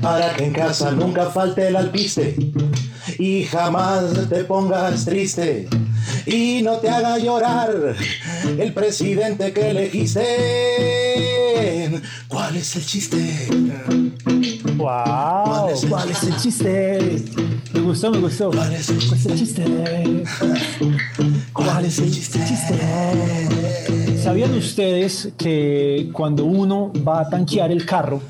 Para que en casa nunca falte el alpiste y jamás te pongas triste y no te haga llorar el presidente que elegiste. ¿Cuál es el chiste? ¡Wow! ¿Cuál es el chiste? Me gustó, me gustó. ¿Cuál es el chiste? ¿Cuál es el chiste? ¿Sabían ustedes que cuando uno va a tanquear el carro,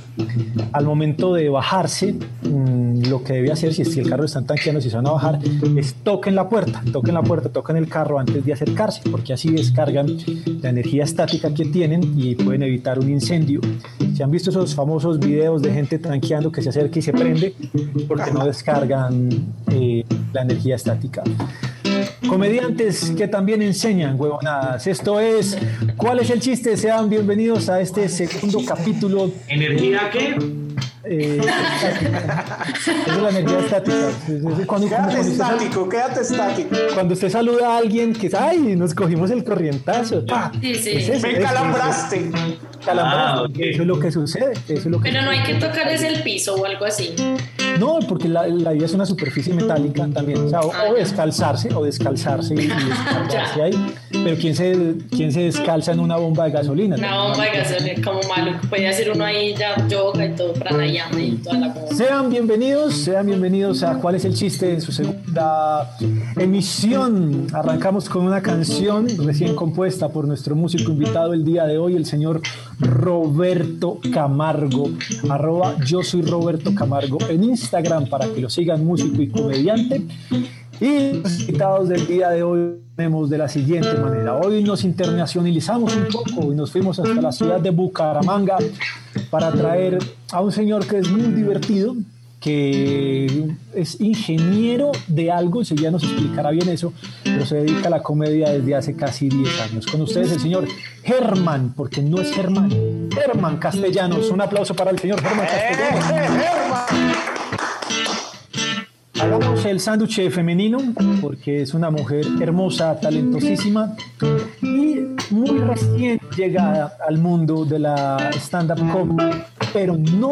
al momento de bajarse, mm, lo que debe hacer, si, si el carro está tanqueando, si se van a bajar, es toquen la puerta, toquen la puerta, toquen el carro antes de acercarse, porque así descargan la energía estática que tienen y pueden evitar un incendio. Si han visto esos famosos videos de gente tanqueando que se acerca y se prende, porque no descargan eh, la energía estática. Comediantes que también enseñan huevonadas. Esto es ¿Cuál es el chiste? Sean bienvenidos a este segundo capítulo. ¿Energía qué? Eh, es la energía estática. Cuando, quédate estático, quédate estático. Cuando usted saluda a alguien que ay, nos cogimos el corrientazo. Sí, sí. Es eso, Me es- calambraste. calambraste. Ah. Eso es lo que sucede. Eso es lo que Pero no hay que tocar ese el piso o algo así. No, porque la, la vida es una superficie metálica también. O, sea, o, Ah, o descalzarse, o descalzarse y, y descargarse ahí. Pero ¿quién se, ¿quién se descalza en una bomba de gasolina? Una bomba de gasolina como malo. Puede hacer uno ahí ya yoga y todo, Sean bienvenidos, sean bienvenidos a ¿Cuál es el chiste? en su segunda emisión. Arrancamos con una canción recién compuesta por nuestro músico invitado el día de hoy, el señor Roberto Camargo. Arroba yo soy Roberto Camargo en Instagram para que lo sigan, músico y comediante. Y los invitados del día de hoy tenemos de la siguiente manera. Hoy nos internacionalizamos un poco y nos fuimos hasta la ciudad de Bucaramanga para traer a un señor que es muy divertido, que es ingeniero de algo, ya nos explicará bien eso, pero se dedica a la comedia desde hace casi 10 años. Con ustedes el señor Germán, porque no es Germán, Germán Castellanos. Un aplauso para el señor Germán Castellanos. Hagamos el sándwich femenino porque es una mujer hermosa, talentosísima y muy recién llegada al mundo de la stand-up comedy, pero no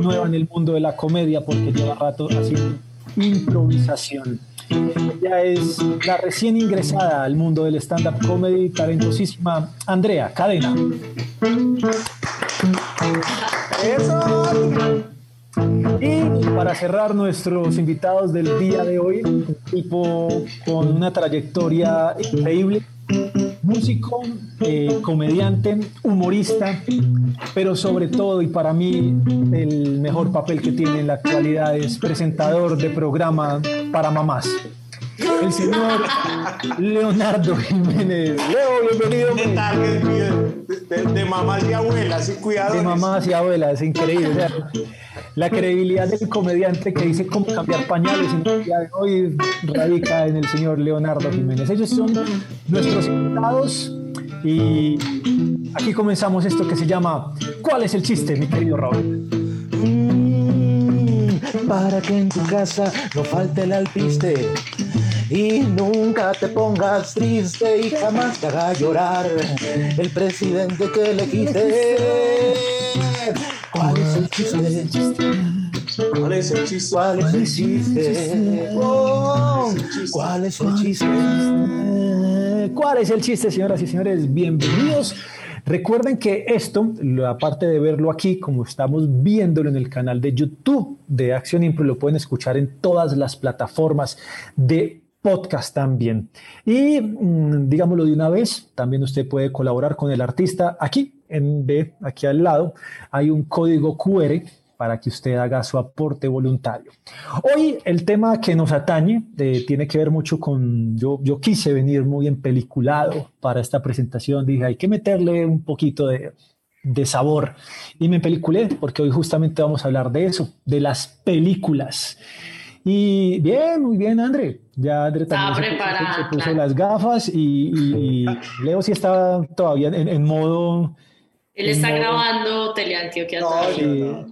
nueva en el mundo de la comedia porque lleva rato haciendo improvisación. Ella es la recién ingresada al mundo del stand-up comedy, talentosísima Andrea Cadena. Eso. Y para cerrar nuestros invitados del día de hoy, un tipo con una trayectoria increíble, músico, eh, comediante, humorista, pero sobre todo y para mí el mejor papel que tiene en la actualidad es presentador de programa para mamás. El señor Leonardo Jiménez. Leo, bienvenido. De target mío, de, de- de mamás y abuelas, y cuidado. de mamás y abuelas, es increíble. La credibilidad del comediante que dice cómo cambiar pañales en el día de hoy radica en el señor Leonardo Jiménez. Ellos son nuestros invitados y aquí comenzamos esto que se llama ¿Cuál es el chiste, mi querido Robert? Mm, para que en tu casa no falte el alpiste y nunca te pongas triste y jamás te haga llorar el presidente que elegiste. ¿Cuál es el chiste? ¿Cuál es el chiste? ¿Cuál es el chiste? ¿Cuál es el chiste? ¿Cuál es el chiste, señoras y señores? Bienvenidos. Recuerden que esto, aparte de verlo aquí, como estamos viéndolo en el canal de YouTube de Acción Impro, lo pueden escuchar en todas las plataformas de podcast también. Y mm, digámoslo de una vez, también usted puede colaborar con el artista aquí, en B, aquí al lado, hay un código QR para que usted haga su aporte voluntario. Hoy el tema que nos atañe eh, tiene que ver mucho con, yo, yo quise venir muy empeliculado para esta presentación, dije, hay que meterle un poquito de, de sabor y me empeliculé porque hoy justamente vamos a hablar de eso, de las películas. Y bien, muy bien, André. Ya André también se puso- se puso claro. las gafas y, y- y Leo sí está todavía en, en modo... Él está No. grabando Teleantioquia No, todavía. eh,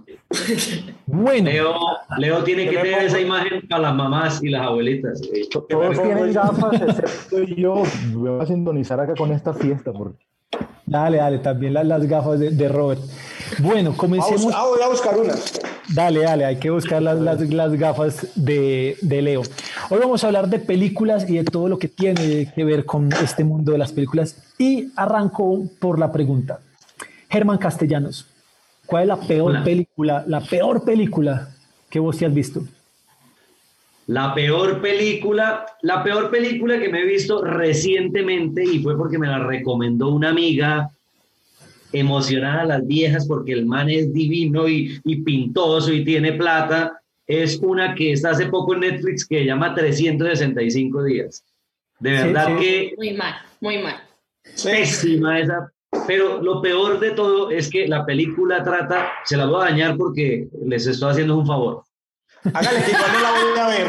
bueno, Leo, Leo tiene que tener pongo- esa imagen para las mamás y las abuelitas. eh. Todos tienen gafas, excepto yo. Me voy a sintonizar acá con esta fiesta. Porque... Dale, dale, también las, las gafas de, de Robert. Bueno, comencemos. Ah, voy a buscar una. Dale, dale, hay que buscar las, las, las gafas de, de, Leo. Hoy vamos a hablar de películas y de todo lo que tiene que ver con este mundo de las películas. Y arranco por la pregunta. Germán Castellanos, ¿cuál es la peor Hola. película, la peor película que vos te has visto? La peor película, la peor película que me he visto recientemente y fue porque me la recomendó una amiga emocionada a las viejas porque el man es divino y, y, pintoso y tiene plata, es una que está hace poco en Netflix que se llama 365 días. De verdad sí, sí. que... Muy mal, muy mal. Pésima esa. Pero lo peor de todo es que la película trata, se la voy a dañar porque les estoy haciendo un favor. Hágale que igual no la voy a ver.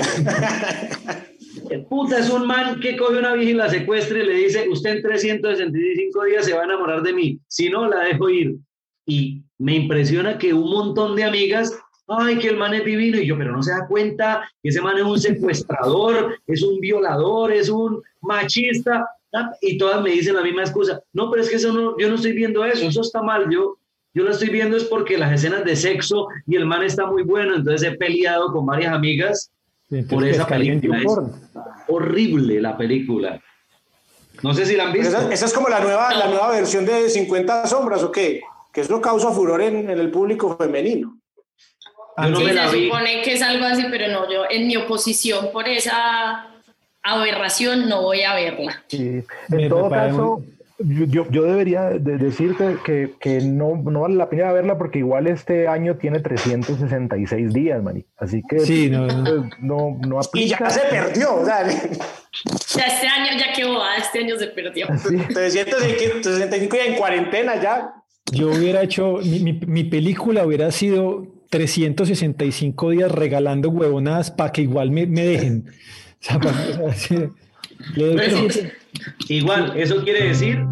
El puta es un man que coge una vieja y la secuestra y le dice, usted en 365 días se va a enamorar de mí, si no, la dejo ir. Y me impresiona que un montón de amigas, ay, que el man es divino, y yo, pero no se da cuenta que ese man es un secuestrador, es un violador, es un machista, y todas me dicen la misma excusa, no, pero es que eso no, yo no estoy viendo eso, eso está mal, yo, yo lo estoy viendo es porque las escenas de sexo y el man está muy bueno, entonces he peleado con varias amigas por esa película. Es horrible la película. No sé si la han visto. Esa, esa, es como la nueva, la nueva versión de 50 sombras, ¿o qué? Que eso causa furor en, en el público femenino. Yo no sí, me la se vi. supone que es algo así, pero no, yo en mi oposición por esa aberración no voy a verla. Sí. En todo caso, yo, yo, debería de decirte que, que no, no, vale la pena verla porque igual este año tiene 366 días, mani. Así que sí, no, no, no, no aplica. Y ya se perdió, dale. Ya este año, ya que boda, este año se perdió. Sí. 365 ya en cuarentena ya. Yo hubiera hecho, mi, mi, mi película hubiera sido 365 días regalando huevonadas para que igual me, me dejen. Sea, sea, Igual, eso quiere decir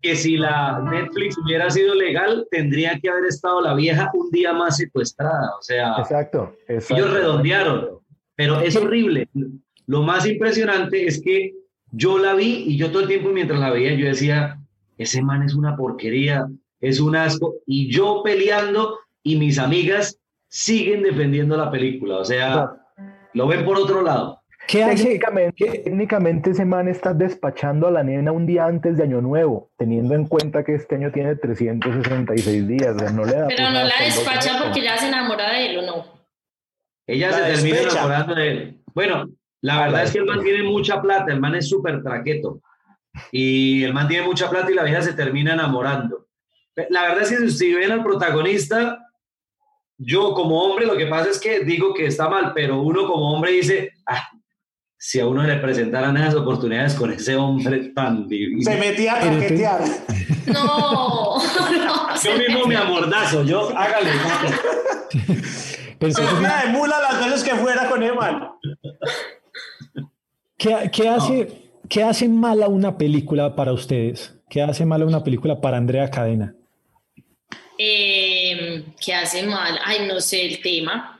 que si la Netflix hubiera sido legal, tendría que haber estado la vieja un día más secuestrada. O sea, exacto, exacto. ellos redondearon, pero es horrible. Lo más impresionante es que yo la vi y yo todo el tiempo mientras la veía, yo decía, ese man es una porquería, es un asco, y yo peleando y mis amigas siguen defendiendo la película. O sea, lo ven por otro lado. ¿Qué técnicamente, hace? técnicamente ese man está despachando a la nena un día antes de Año Nuevo, teniendo en cuenta que este año tiene 366 días. O sea, no le da Pero no la despacha porque ya se enamora de él o no. Ella la se termina despecha. enamorando de él. Bueno, la verdad es que el man tiene mucha plata, el man es súper traqueto. Y el man tiene mucha plata y la vieja se termina enamorando. La verdad es que si ven al protagonista, yo como hombre lo que pasa es que digo que está mal, pero uno como hombre dice, ah, si a uno le presentaran esas oportunidades con ese hombre tan divino. Se metía a traquetear. No, no. Yo mismo me amordazo, yo hágale. Pero se metía de mula las veces que fuera con Eman. ¿Qué, qué hace, no. ¿Qué hace mala una película para ustedes? ¿Qué hace mala una película para Andrea Cadena? Eh, ¿Qué hace mal? Ay, no sé el tema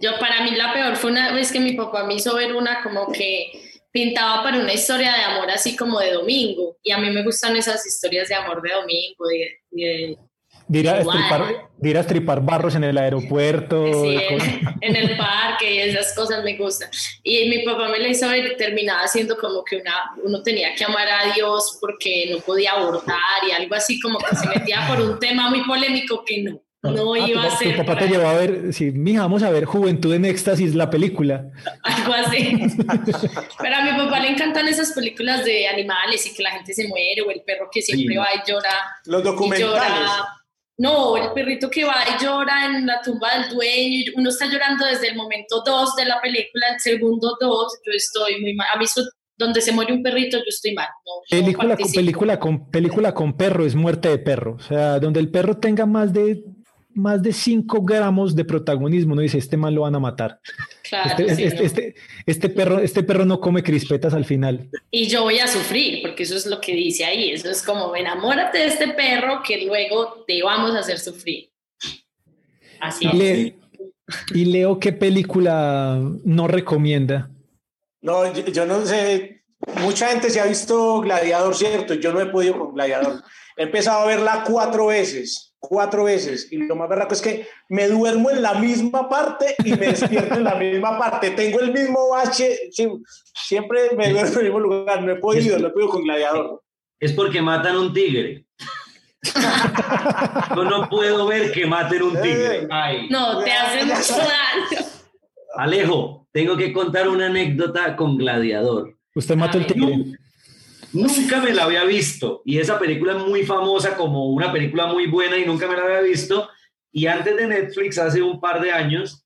yo, para mí la peor fue una vez que mi papá me hizo ver una como que pintaba para una historia de amor así como de domingo. Y a mí me gustan esas historias de amor de domingo, de... de Dirá estripar, dirá estripar barros en el aeropuerto. Sí, en, en, el parque y esas cosas me gustan. Y mi papá me la hizo ver terminaba siendo como que una, uno tenía que amar a Dios porque no podía abortar y algo así como que se metía por un tema muy polémico que no. No ah, iba tu, a ser. Tu papá te llevó a ver, sí, mija, vamos a ver Juventud en Éxtasis, la película. Algo así. Pero a mi papá le encantan esas películas de animales y que la gente se muere, o el perro que siempre sí. va y llora. Los documentales. Llora. No, el perrito que va y llora en la tumba del dueño. Uno está llorando desde el momento 2 de la película, el segundo 2. Yo estoy muy mal. A mí, donde se muere un perrito, yo estoy mal. No, película, con, película, con, película con perro es muerte de perro. O sea, donde el perro tenga más de más de 5 gramos de protagonismo, no dice, este man lo van a matar. Claro, este, sí, este, no. este, este, perro, este perro no come crispetas al final. Y yo voy a sufrir, porque eso es lo que dice ahí. Eso es como, enamórate de este perro que luego te vamos a hacer sufrir. Así y, Le, y Leo, ¿qué película no recomienda? No, yo, yo no sé. Mucha gente se ha visto Gladiador, ¿cierto? Yo no he podido con Gladiador. He empezado a verla cuatro veces, cuatro veces. Y lo más verdad es que me duermo en la misma parte y me despierto en la misma parte. Tengo el mismo bache, siempre me duermo en el mismo lugar. No he podido, lo he podido con Gladiador. Es porque matan un tigre. Yo no puedo ver que maten un tigre. No, te hace mucho daño. Alejo, tengo que contar una anécdota con Gladiador. Usted mató el tigre. Nunca me la había visto y esa película es muy famosa como una película muy buena y nunca me la había visto. Y antes de Netflix, hace un par de años,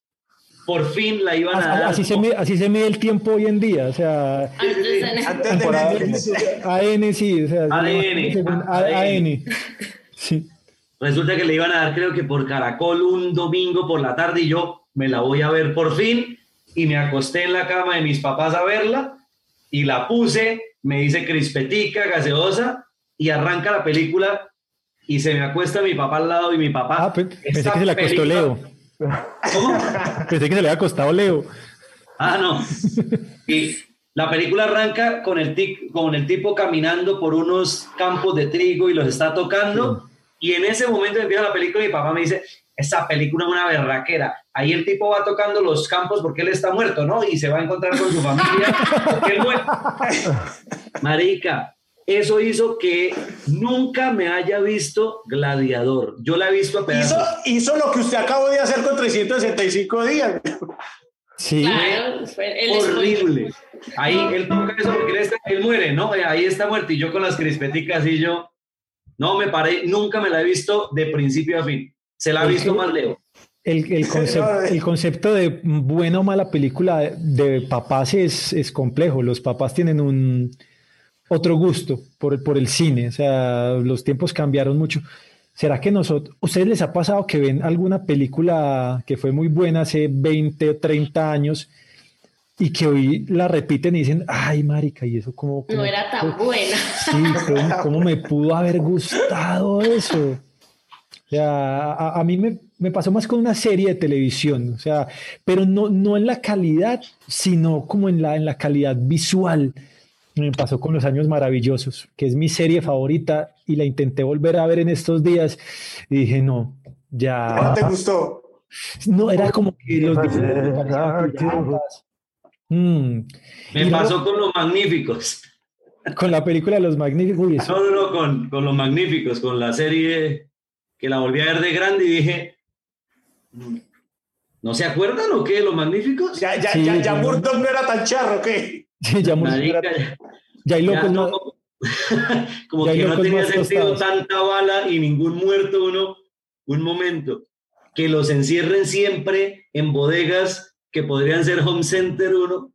por fin la iban a dar. Así se, mide, así se mide el tiempo hoy en día, o sea. Antes de Netflix. AN, sí, o sea. ADN. AN. Sí. Resulta que le iban a dar, creo que por Caracol, un domingo por la tarde y yo me la voy a ver por fin. Y me acosté en la cama de mis papás a verla y la puse me dice crispetica, gaseosa, y arranca la película y se me acuesta mi papá al lado y mi papá... Ah, pensé que se le acostó Leo. ¿Cómo? Pensé que se le había acostado Leo. Ah, no. Y la película arranca con el, con el tipo caminando por unos campos de trigo y los está tocando. Y en ese momento empieza la película y mi papá me dice, esa película es una berraquera. Ahí el tipo va tocando los campos porque él está muerto, ¿no? Y se va a encontrar con su familia porque él muere. Marica, eso hizo que nunca me haya visto Gladiador. Yo la he visto a Hizo, hizo lo que usted acabó de hacer con 365 días. Sí. Claro, horrible. Ahí él toca eso porque él, él muere, ¿no? Ahí está muerto y yo con las crispeticas y yo, no me paré, nunca me la he visto de principio a fin. Se la ha visto más Leo. El, el, concepto, el, concepto, de buena o mala película de, papás es, es, complejo. Los papás tienen un otro gusto por, por el cine. O sea, los tiempos cambiaron mucho. ¿Será que nosotros, ustedes les ha pasado que ven alguna película que fue muy buena hace 20 o 30 años y que hoy la repiten y dicen, ay, marica, y eso como... no era tan buena. Sí, ¿cómo, ¿cómo, me pudo haber gustado eso? O sea, a, a mí me, me, pasó más con una serie de televisión, o sea, pero no, no en la calidad, sino como en la, en la calidad visual. Me pasó con Los Años Maravillosos, que es mi serie favorita y la intenté volver a ver en estos días y dije, no, ya... ¿No te gustó? No, era como que los... Mm. Me pasó con Los Magníficos. Con la película de Los Magníficos. No, no, no, con, con Los Magníficos, con la serie que la volví a ver de grande y dije, ¿no se acuerdan o qué? Los magníficos. Ya, ya, ya, ya Murdoch no era tan charro, ¿qué? Ya Murdoch era... Ya, hay locos no... Como que no tenía sentido tanta bala y ningún muerto uno, un momento. Que los encierren siempre en bodegas que podrían ser home center uno.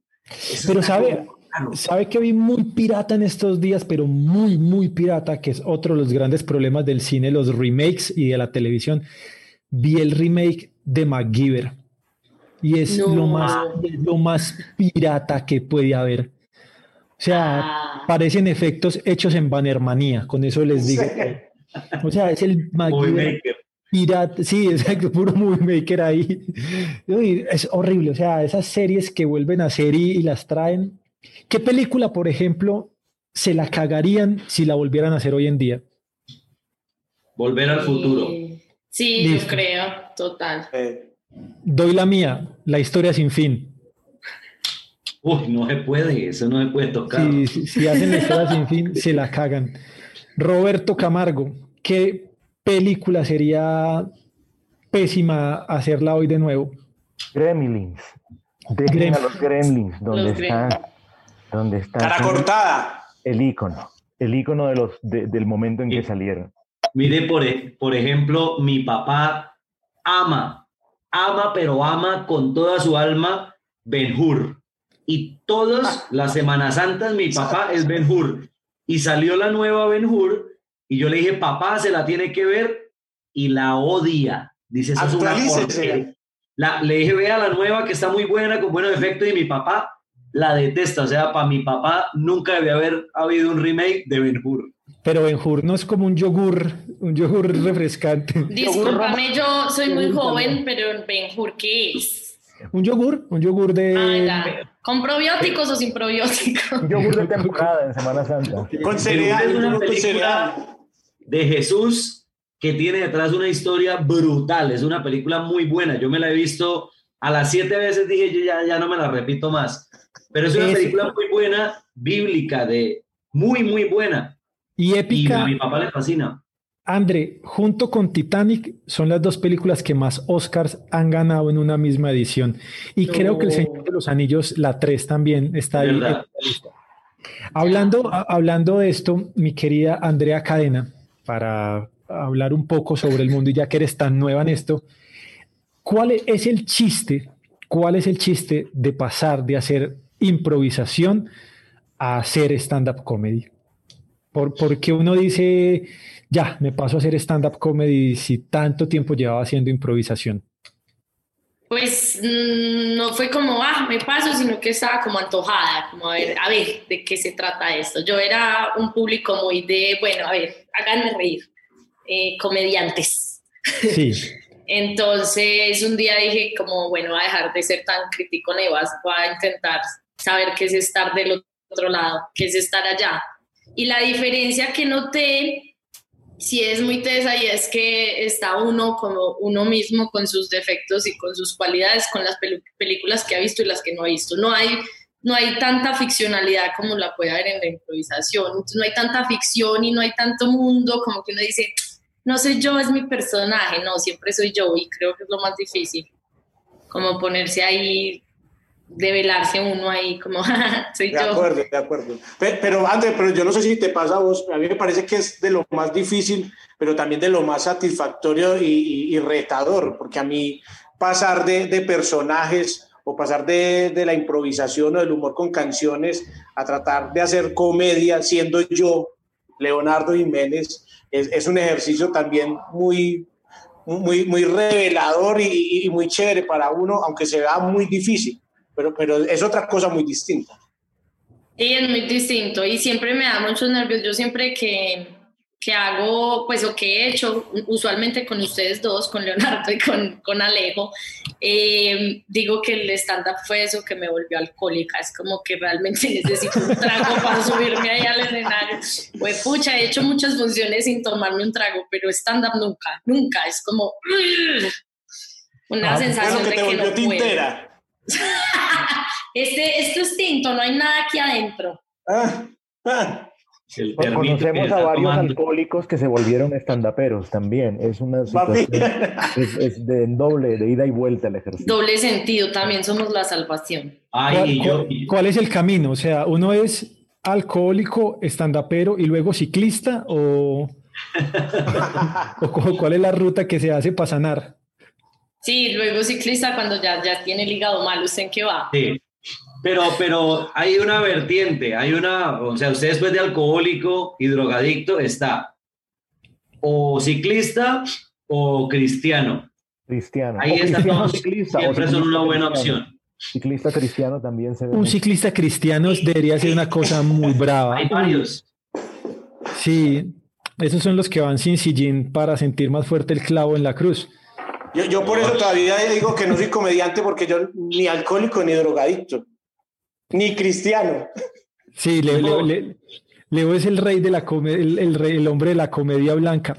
Pero sabe, ¿Sabe que vi muy pirata en estos días, pero muy, muy pirata, que es otro de los grandes problemas del cine, los remakes y de la televisión? Vi el remake de MacGyver y es lo, más, lo más pirata que puede haber. O sea, ah. parecen efectos hechos en Bannermanía, con eso les digo. O sea, es el MacGyver pirata, sí, exacto, puro movie maker ahí. Es horrible, o sea, esas series que vuelven a ser y las traen, ¿Qué película, por ejemplo, se la cagarían si la volvieran a hacer hoy en día? Volver al futuro. Sí, yo creo, total. Doy la mía, la historia sin fin. Uy, no se puede, eso no se puede tocar. si hacen la historia sin fin, se la cagan. Roberto Camargo, ¿qué película sería pésima hacerla hoy de nuevo? Gremlins. Dejen a los Gremlins, donde están donde está cara cortada. El icono, el icono de los, del momento en que salieron. Mire, por, e, por ejemplo, mi papá ama, ama, pero ama con toda su alma Ben Hur. Y todas las Semanas Santas mi papá es Ben Hur. Y salió la nueva Ben Hur y yo le dije, papá, se la tiene que ver y la odia. Dice, eso es una la, Le dije, vea la nueva que está muy buena, con buenos efectos y mi papá la detesta. O sea, para mi papá nunca debe haber habido un remake de Ben Hur. Pero Ben Hur no es como un yogur, un yogur refrescante. Discúlpame, yo soy muy joven, pero Ben Hur, ¿qué es? Un yogur, un yogur de... Ah, ¿Con probióticos o sin probióticos? Un yogur de temporada en Semana Santa. Con cereal, con cereal. de Jesús que tiene detrás una historia brutal. Es una película muy buena. Yo me la he visto a las siete veces, dije yo ya, ya no me la repito más. Pero es una película muy buena, bíblica, de muy, muy buena. Y épica. Y a mi papá le fascina. André, junto con Titanic, son las dos películas que más Oscars han ganado en una misma edición. Y creo que El Señor de los Anillos, la 3 también está ahí. Hablando, hablando de esto, mi querida Andrea Cadena, para hablar un poco sobre el mundo y ya que eres tan nueva en esto, ¿cuál es el chiste? ¿Cuál es el chiste de pasar de hacer improvisación a hacer stand-up comedy? Por, porque uno dice, ya, me paso a hacer stand-up comedy si tanto tiempo llevaba haciendo improvisación? Pues mm, no fue como, ah, me paso, sino que estaba como antojada, como a ver, a ver, ¿de qué se trata esto? Yo era un público muy de, bueno, a ver, háganme reír, eh, comediantes. Sí. Entonces un día dije como, bueno, voy a dejar de ser tan crítico nevas, voy a intentar saber qué es estar del otro lado, qué es estar allá. Y la diferencia que noté sí es muy tesa y es que está uno como uno mismo con sus defectos y con sus cualidades, con las películas que ha visto y las que no ha visto. No hay, no hay tanta ficcionalidad como la puede haber en la improvisación. no hay tanta ficción y no hay tanto mundo como que uno dice, no soy yo, es mi personaje. No, siempre soy yo y creo que es lo más difícil. Como ponerse ahí develarse uno ahí como soy de acuerdo de acuerdo. Pero, antes pero yo no sé si te pasa a vos a mí me parece que es de lo más difícil pero también de lo más satisfactorio y, retador porque a mí pasar de, de personajes o pasar de, de, la improvisación o del humor con canciones a tratar de hacer comedia siendo yo Leonardo Jiménez es, es un ejercicio también muy muy, muy revelador y, y muy chévere para uno, aunque se vea muy difícil pero, pero es otra cosa muy distinta. Sí, es muy distinto y siempre me da muchos nervios. Yo siempre que, que hago, pues o que he hecho, usualmente con ustedes dos, con Leonardo y con, con Alejo, eh, digo que el stand-up fue eso que me volvió alcohólica. Es como que realmente necesito un trago para subirme ahí al escenario. Pues pucha, he hecho muchas funciones sin tomarme un trago, pero stand-up nunca, nunca. Es como una ah, sensación de que no tintera. este, esto es tinto, no hay nada aquí adentro. Ah, ah. Conocemos a varios alcohólicos que se volvieron estandaperos también. Es una situación es, de doble, de ida y vuelta el ejercicio. Doble sentido, también somos la salvación. ¿Cuál, es el camino? O sea, uno es alcohólico, estandapero y luego ciclista o, o cuál es la ruta que se hace para sanar? Sí, luego ciclista cuando ya, ya tiene el hígado mal, ¿usted en qué va? Sí, pero, pero hay una vertiente, hay una, o sea, usted después de alcohólico y drogadicto está o ciclista o cristiano. Cristiano. Ahí está ciclista, siempre son una buena opción. Ciclista cristiano también se ve. Un ciclista cristiano debería ser una cosa muy brava. Hay varios. Sí, esos son los que van sin sillín para sentir más fuerte el clavo en la cruz. Yo, yo por eso todavía digo que no soy comediante porque yo ni alcohólico ni drogadicto, ni cristiano. Sí, Leo, Leo, es el rey de la el, el, rey, el, hombre de la comedia blanca.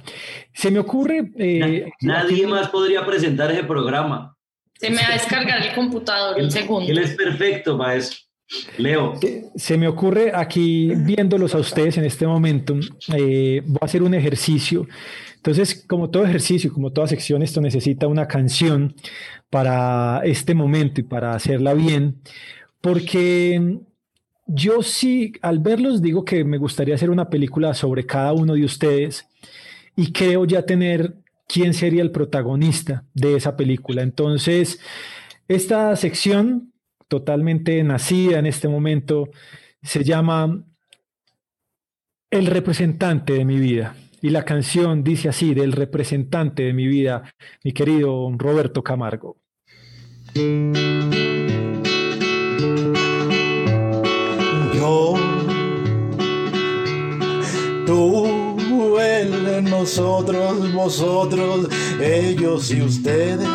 Se me ocurre... Eh, Nadie más podría presentar ese programa. Se me va a descargar el computador un segundo. Él es perfecto para eso. Leo. Se me ocurre aquí, viéndolos a ustedes en este momento, eh, voy a hacer un ejercicio entonces, como todo ejercicio, como toda sección, esto necesita una canción para este momento y para hacerla bien, porque yo sí, al verlos, digo que me gustaría hacer una película sobre cada uno de ustedes y creo ya tener quién sería el protagonista de esa película. Entonces, esta sección, totalmente nacida en este momento, se llama El representante de mi vida. Y la canción dice así, del representante de mi vida, mi querido Roberto Camargo. Yo, tú, él, nosotros, vosotros, ellos y ustedes,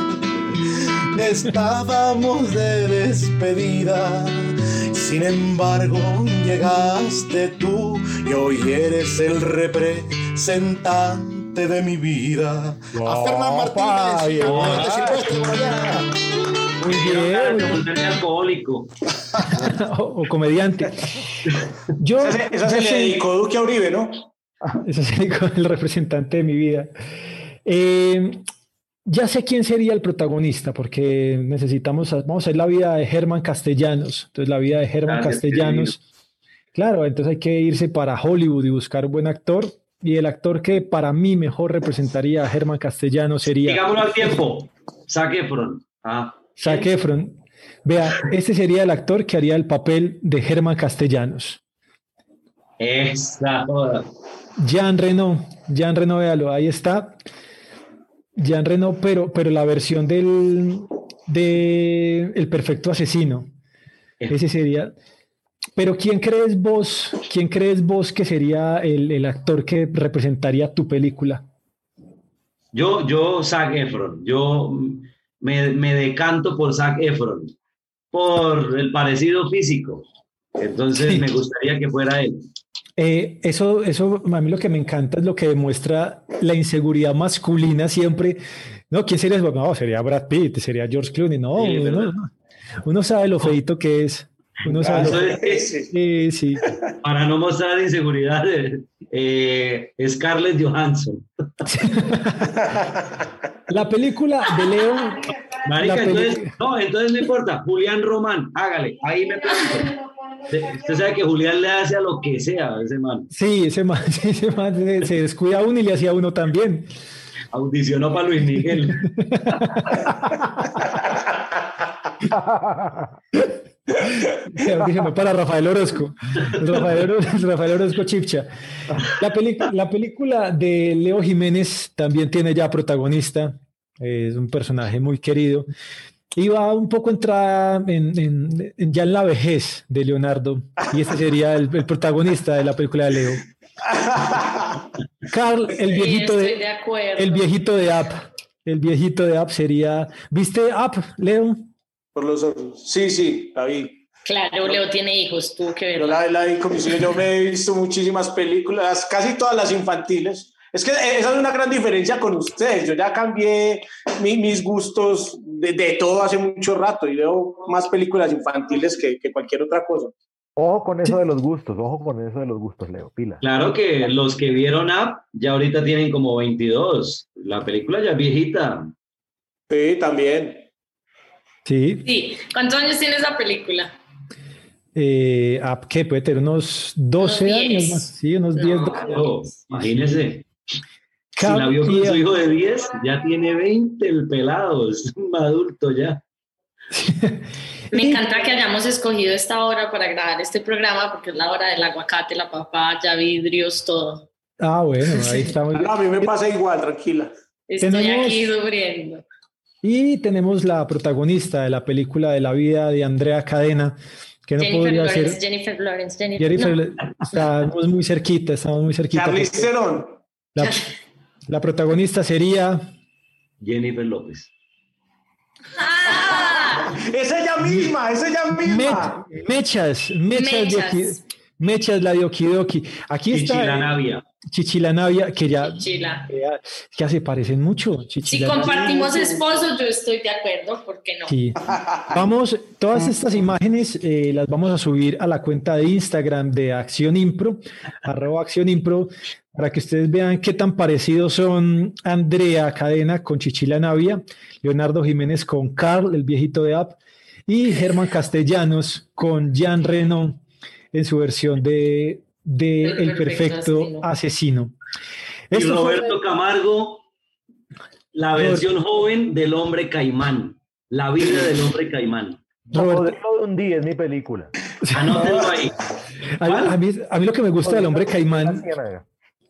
estábamos de despedida. Sin embargo, llegaste tú y hoy eres el representante representante de mi vida. a Fernán Opa, Martínez, de Silvestre, por allá. Muy bien, alcohólico. o, comediante. Yo, Esa, se- esa se le dedicó Duque a Uribe, ¿no? Ese sería como el representante de mi vida. Eh, ya sé quién sería el protagonista, porque necesitamos, vamos a ver la vida de Germán Castellanos. Entonces, la vida de Germán Castellanos. Claro, entonces hay que irse para Hollywood y buscar un buen actor. Y el actor que para mí mejor representaría a Germán Castellanos sería Digámoslo al tiempo. Zac Efron. Ah, Zac Efron. Vea, este sería el actor que haría el papel de Germán Castellanos. esa. Jean Reno, Jean Reno, véalo, ahí está. Jean Reno, pero, pero la versión del de El Perfecto Asesino. Ese sería. Pero ¿quién crees vos, quién crees vos que sería el, el actor que representaría tu película? Yo, yo, Zac Efron. Yo me, me decanto por Zac Efron. Por el parecido físico. Entonces Sí. me gustaría que fuera él. Eh, eso, eso a mí lo que me encanta es lo que demuestra la inseguridad masculina siempre. No, ¿quién sería? No, sería Brad Pitt, sería George Clooney. No, Sí, uno, uno sabe lo feito que es. Uno sabe lo Eso es- Sí. Sí, sí. para no mostrar inseguridad, eh, Scarlett Johansson. La película de Leo, Marica, entonces, no, entonces no importa. Julián Román, hágale, ahí me planto. Usted sabe que Julián le hace a lo que sea a ese man. sí, ese man, ese man se, se descuida a uno y le hacía a uno también. Audicionó para Luis Miguel. Para Rafael Orozco. Rafael Orozco, Rafael Orozco Chipcha. La, la película de Leo Jiménez también tiene ya protagonista. Es un personaje muy querido. Y va un poco entrada en, en- en- ya en la vejez de Leonardo. Y este sería el, el protagonista de la película de Leo. Carl, el Sí, viejito estoy de, de el viejito de App. El viejito de App sería. ¿Viste App, Leo? Por los ojos. Sí, sí, la vi. Claro, Leo tiene hijos, tuvo que Yo verla. la, la vi con mis hijos. Yo me he visto muchísimas películas, casi todas las infantiles. Es que esa es una gran diferencia con ustedes. Yo ya cambié mi- mis gustos de, de todo hace mucho rato y veo más películas infantiles que, que cualquier otra cosa. Ojo con eso de los gustos, ojo con eso de los gustos, Leo, pila. Claro que los que vieron Up ya ahorita tienen como 22. La película ya es viejita. Sí, también. Sí. Sí, ¿cuántos años tiene esa película? Eh, App, ¿qué? Puede tener unos 12 Unos años 10. más. Sí, unos 10. No. 12 Claro, imagínese. Si la vio con su hijo de 10, ya tiene 20 el pelado, es un adulto ya. Me encanta que hayamos escogido esta hora para grabar este programa porque es la hora del aguacate, la papaya, vidrios, todo. Ah, bueno, ahí estamos. No, a mí me pasa igual, tranquila. Estoy Tenemos- aquí sufriendo. Y tenemos la protagonista de la película de la vida de Andrea Cadena, que no Jennifer podría Lawrence, ser. Jennifer Lawrence, Jennifer. Jennifer, no. estamos muy cerquita, estamos muy cerquita. Charlize Theron. La, la protagonista sería Jennifer López. ¡Ah! Es ella misma, es ella misma. Me- Mechas, Mechas, Mechas, la de Okidoki. Aquí está Chichilanavia. Chichilanavia, que ya, Chila. ya, ya se parecen mucho. Si Chichilanavia. compartimos esposos, yo estoy de acuerdo, ¿por qué no? Sí. Vamos, todas estas imágenes eh, las vamos a subir a la cuenta de Instagram de Acción Impro, arroba Acción Impro, para que ustedes vean qué tan parecidos son Andrea Cadena con Chichila Navia, Leonardo Jiménez con Carl, el viejito de App, y Germán Castellanos con Jean Reno en su versión de, de El El perfecto Perfecto Asesino. Y Esto fue- Roberto Camargo, la versión joven del hombre caimán. La vida del hombre caimán. Roberto, un día es mi película. Anótenlo ahí. a, a mí, a mí lo que me gusta del hombre caimán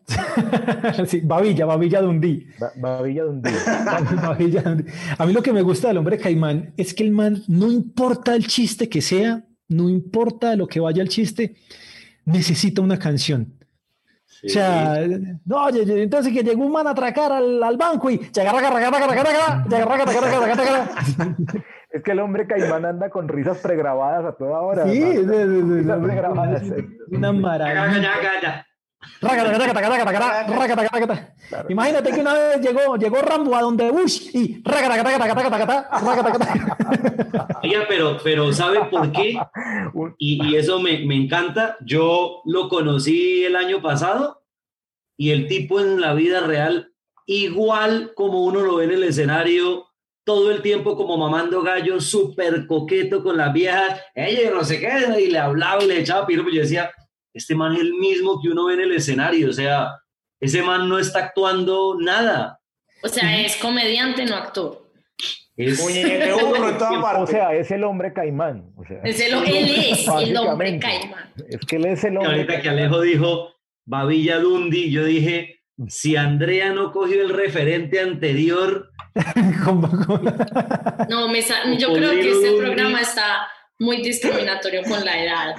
sí, Babilla, Babilla Dundee. Ba- Babilla de un día. Babilla Dundee. A mí lo que me gusta del hombre caimán es que el man, no importa el chiste que sea, no importa lo que vaya el chiste, necesita una canción. Sí. O sea, no, entonces que llegó un man a atracar al, al banco y. Es que el hombre caimán anda con risas pregrabadas a toda hora. Sí, ¿no? Risas pregrabadas. una maravilla. Imagínate que una vez llegó, llegó Rambo a donde Bush y Oiga, pero, pero ¿sabe por qué? Y, y eso me, me encanta. Yo lo conocí el año pasado y el tipo en la vida real, igual como uno lo ve en el escenario, todo el tiempo como mamando gallo, súper coqueto con las viejas, ella no sé qué, y le hablaba y le echaba piropo. Yo decía, este man es el mismo que uno ve en el escenario, o sea, ese man no está actuando nada. O sea, es comediante, no actor. Es, O sea, es el hombre caimán. O sea, Es el, él es el hombre caimán. es que él es el hombre ahorita que. Alejo dijo Babilla Dundi, yo dije, si Andrea no cogió el referente anterior, No, me sa- yo creo que este programa está muy discriminatorio con la edad.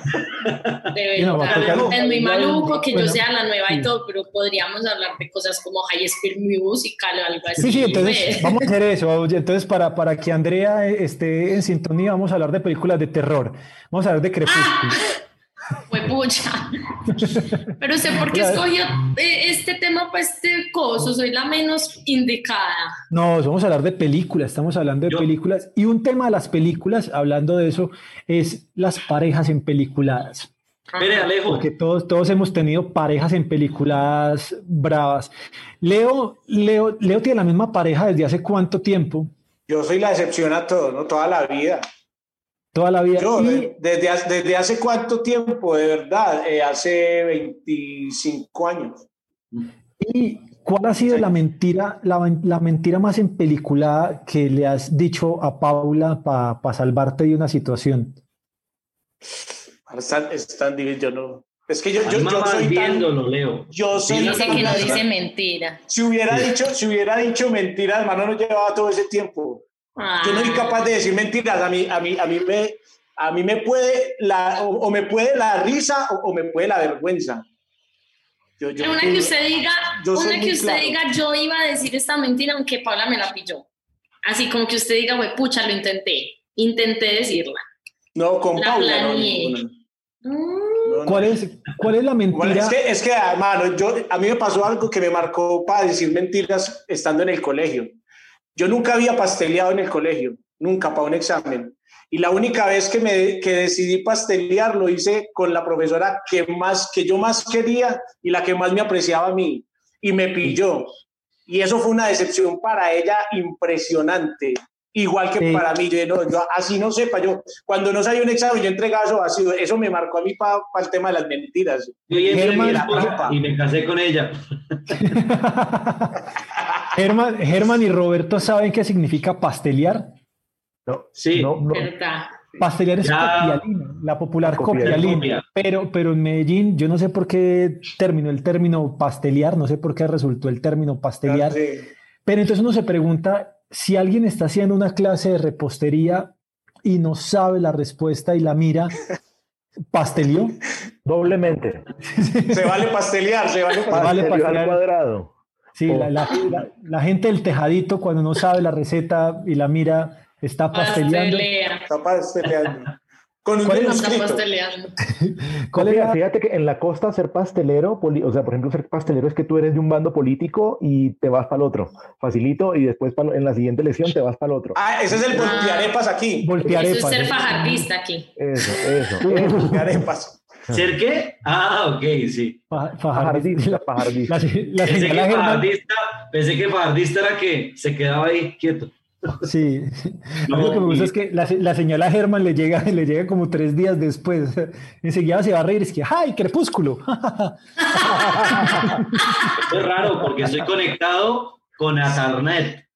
De verdad. es muy maluco que yo Bueno, sea la nueva y todo, pero podríamos hablar de cosas como High School Musical o algo así. Sí, sí, entonces pues. vamos a hacer eso. Entonces, para, para que Andrea eh, esté en sintonía, vamos a hablar de películas de terror. Vamos a hablar de Crepúsculo. Fue Pero sé por qué escogió eh, este tema para este coso, soy la menos indicada. No, vamos a hablar de películas, estamos hablando de Yo- películas. Y un tema de las películas, hablando de eso, es las parejas en peliculadas. mire Alejo, Porque todos, todos hemos tenido parejas en peliculadas bravas. Leo, Leo, Leo tiene la misma pareja desde hace cuánto tiempo, Yo soy la excepción a todos, ¿no? Toda la vida. Toda la vida. Yo, Y- de- desde, hace- desde hace cuánto tiempo, de verdad, Eh, hace 25 años. ¿Y cuál ha sido Sí. la mentira, la, la mentira más empeliculada que le has dicho a Paula para salvarte de una situación? Ahora Están, están difícil, yo no. Es que yo, yo, yo soy tan, viéndolo, Leo. yo soy Dice tan- que no dice mentira. Si hubiera dicho, si hubiera dicho mentiras, hermano, no llevaba todo ese tiempo. Yo no soy Ah, capaz de decir mentiras. A mí, a mí, a mí me, a mí me puede la, o, o me puede la risa o, o me puede la vergüenza. Yo, yo- una que usted diga, una que usted claro. diga, yo iba a decir esta mentira aunque Paula me la pilló. Así como que usted diga, güey, pucha, lo intenté. Intenté decirla. no, con la Paula, no, no, no. ¿Cuál es, cuál es la Bueno, mentira? es que, es que, hermano, yo, a mí me pasó algo que me marcó para decir mentiras estando en el colegio. Yo nunca había pasteleado en el colegio, nunca para un examen. Y la única vez que, me, que decidí pastelear lo hice con la profesora que, más, que yo más quería y la que más me apreciaba a mí. Y me pilló. Y eso fue una decepción para ella impresionante. Igual que Sí. para mí, yo, no, yo así no sepa, yo cuando no sabía un examen, yo entregaba eso vacío. Eso me marcó a mí para el tema de las mentiras. Yo Germán- mi esposa trampa. y me casé con ella. Germán, Germán y Roberto saben qué significa pastelear. No, Sí. no, no. verdad. Pastelear es Ya. copialina, la popular Copialina. copialina. Copia. Pero, pero en Medellín, yo no sé por qué terminó el término pastelear, no sé por qué resultó el término pastelear. Sí. Pero entonces uno se pregunta si alguien está haciendo una clase de repostería y no sabe la respuesta y la mira, ¿pastelió? Doblemente. Se vale pastelear, se vale pastelear. Vale, Pastelio al cuadrado. Sí, Oh. la, la- la- la gente del tejadito cuando no sabe la receta y la mira, está pasteleando. Pastelea. Está pasteleando. Con un ¿Cuál es Está pasteleando. ¿Cuál era? Fíjate que en la costa ser pastelero, o sea, por ejemplo, ser pastelero es que tú eres de un bando político y te vas para el otro. Facilito, y después lo- en la siguiente elección te vas para el otro. Ah, ese es el voltearepas aquí. Voltear Eso es ser fajardista aquí. Eso, eso. Eso. voltearepas. ¿Ser qué? Ah, ok, sí. Fa- Fajardista. La, la Pensé que, fajardista, pensé que fajardista era que se quedaba ahí quieto. sí. No, lo que me gusta y- es que la, la señora Germán le llega, le llega como tres días después. Enseguida se va a reír, es que ¡ay, crepúsculo! Es raro porque estoy conectado con Ethernet.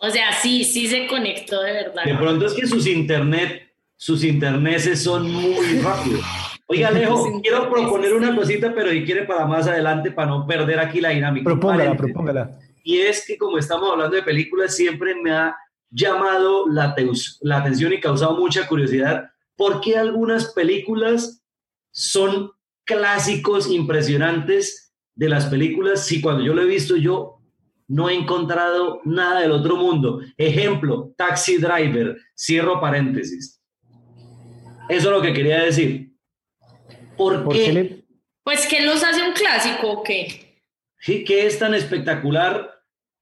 O sea, sí, sí se conectó de verdad. De pronto es que sus internet, sus interneses son muy rápidos. Oiga, Alejo, quiero proponer una cosita, pero si quiere para más adelante, para no perder aquí la dinámica. propóngala, propóngala. Y es que como estamos hablando de películas, siempre me ha llamado la, la atención y causado mucha curiosidad por qué algunas películas son clásicos impresionantes de las películas si cuando yo lo he visto yo no he encontrado nada del otro mundo. Ejemplo, Taxi Driver, cierro paréntesis. Eso es lo que quería decir. ¿Por, ¿Por qué? qué le- Pues, ¿qué los hace un clásico o qué? Sí, ¿Qué es tan espectacular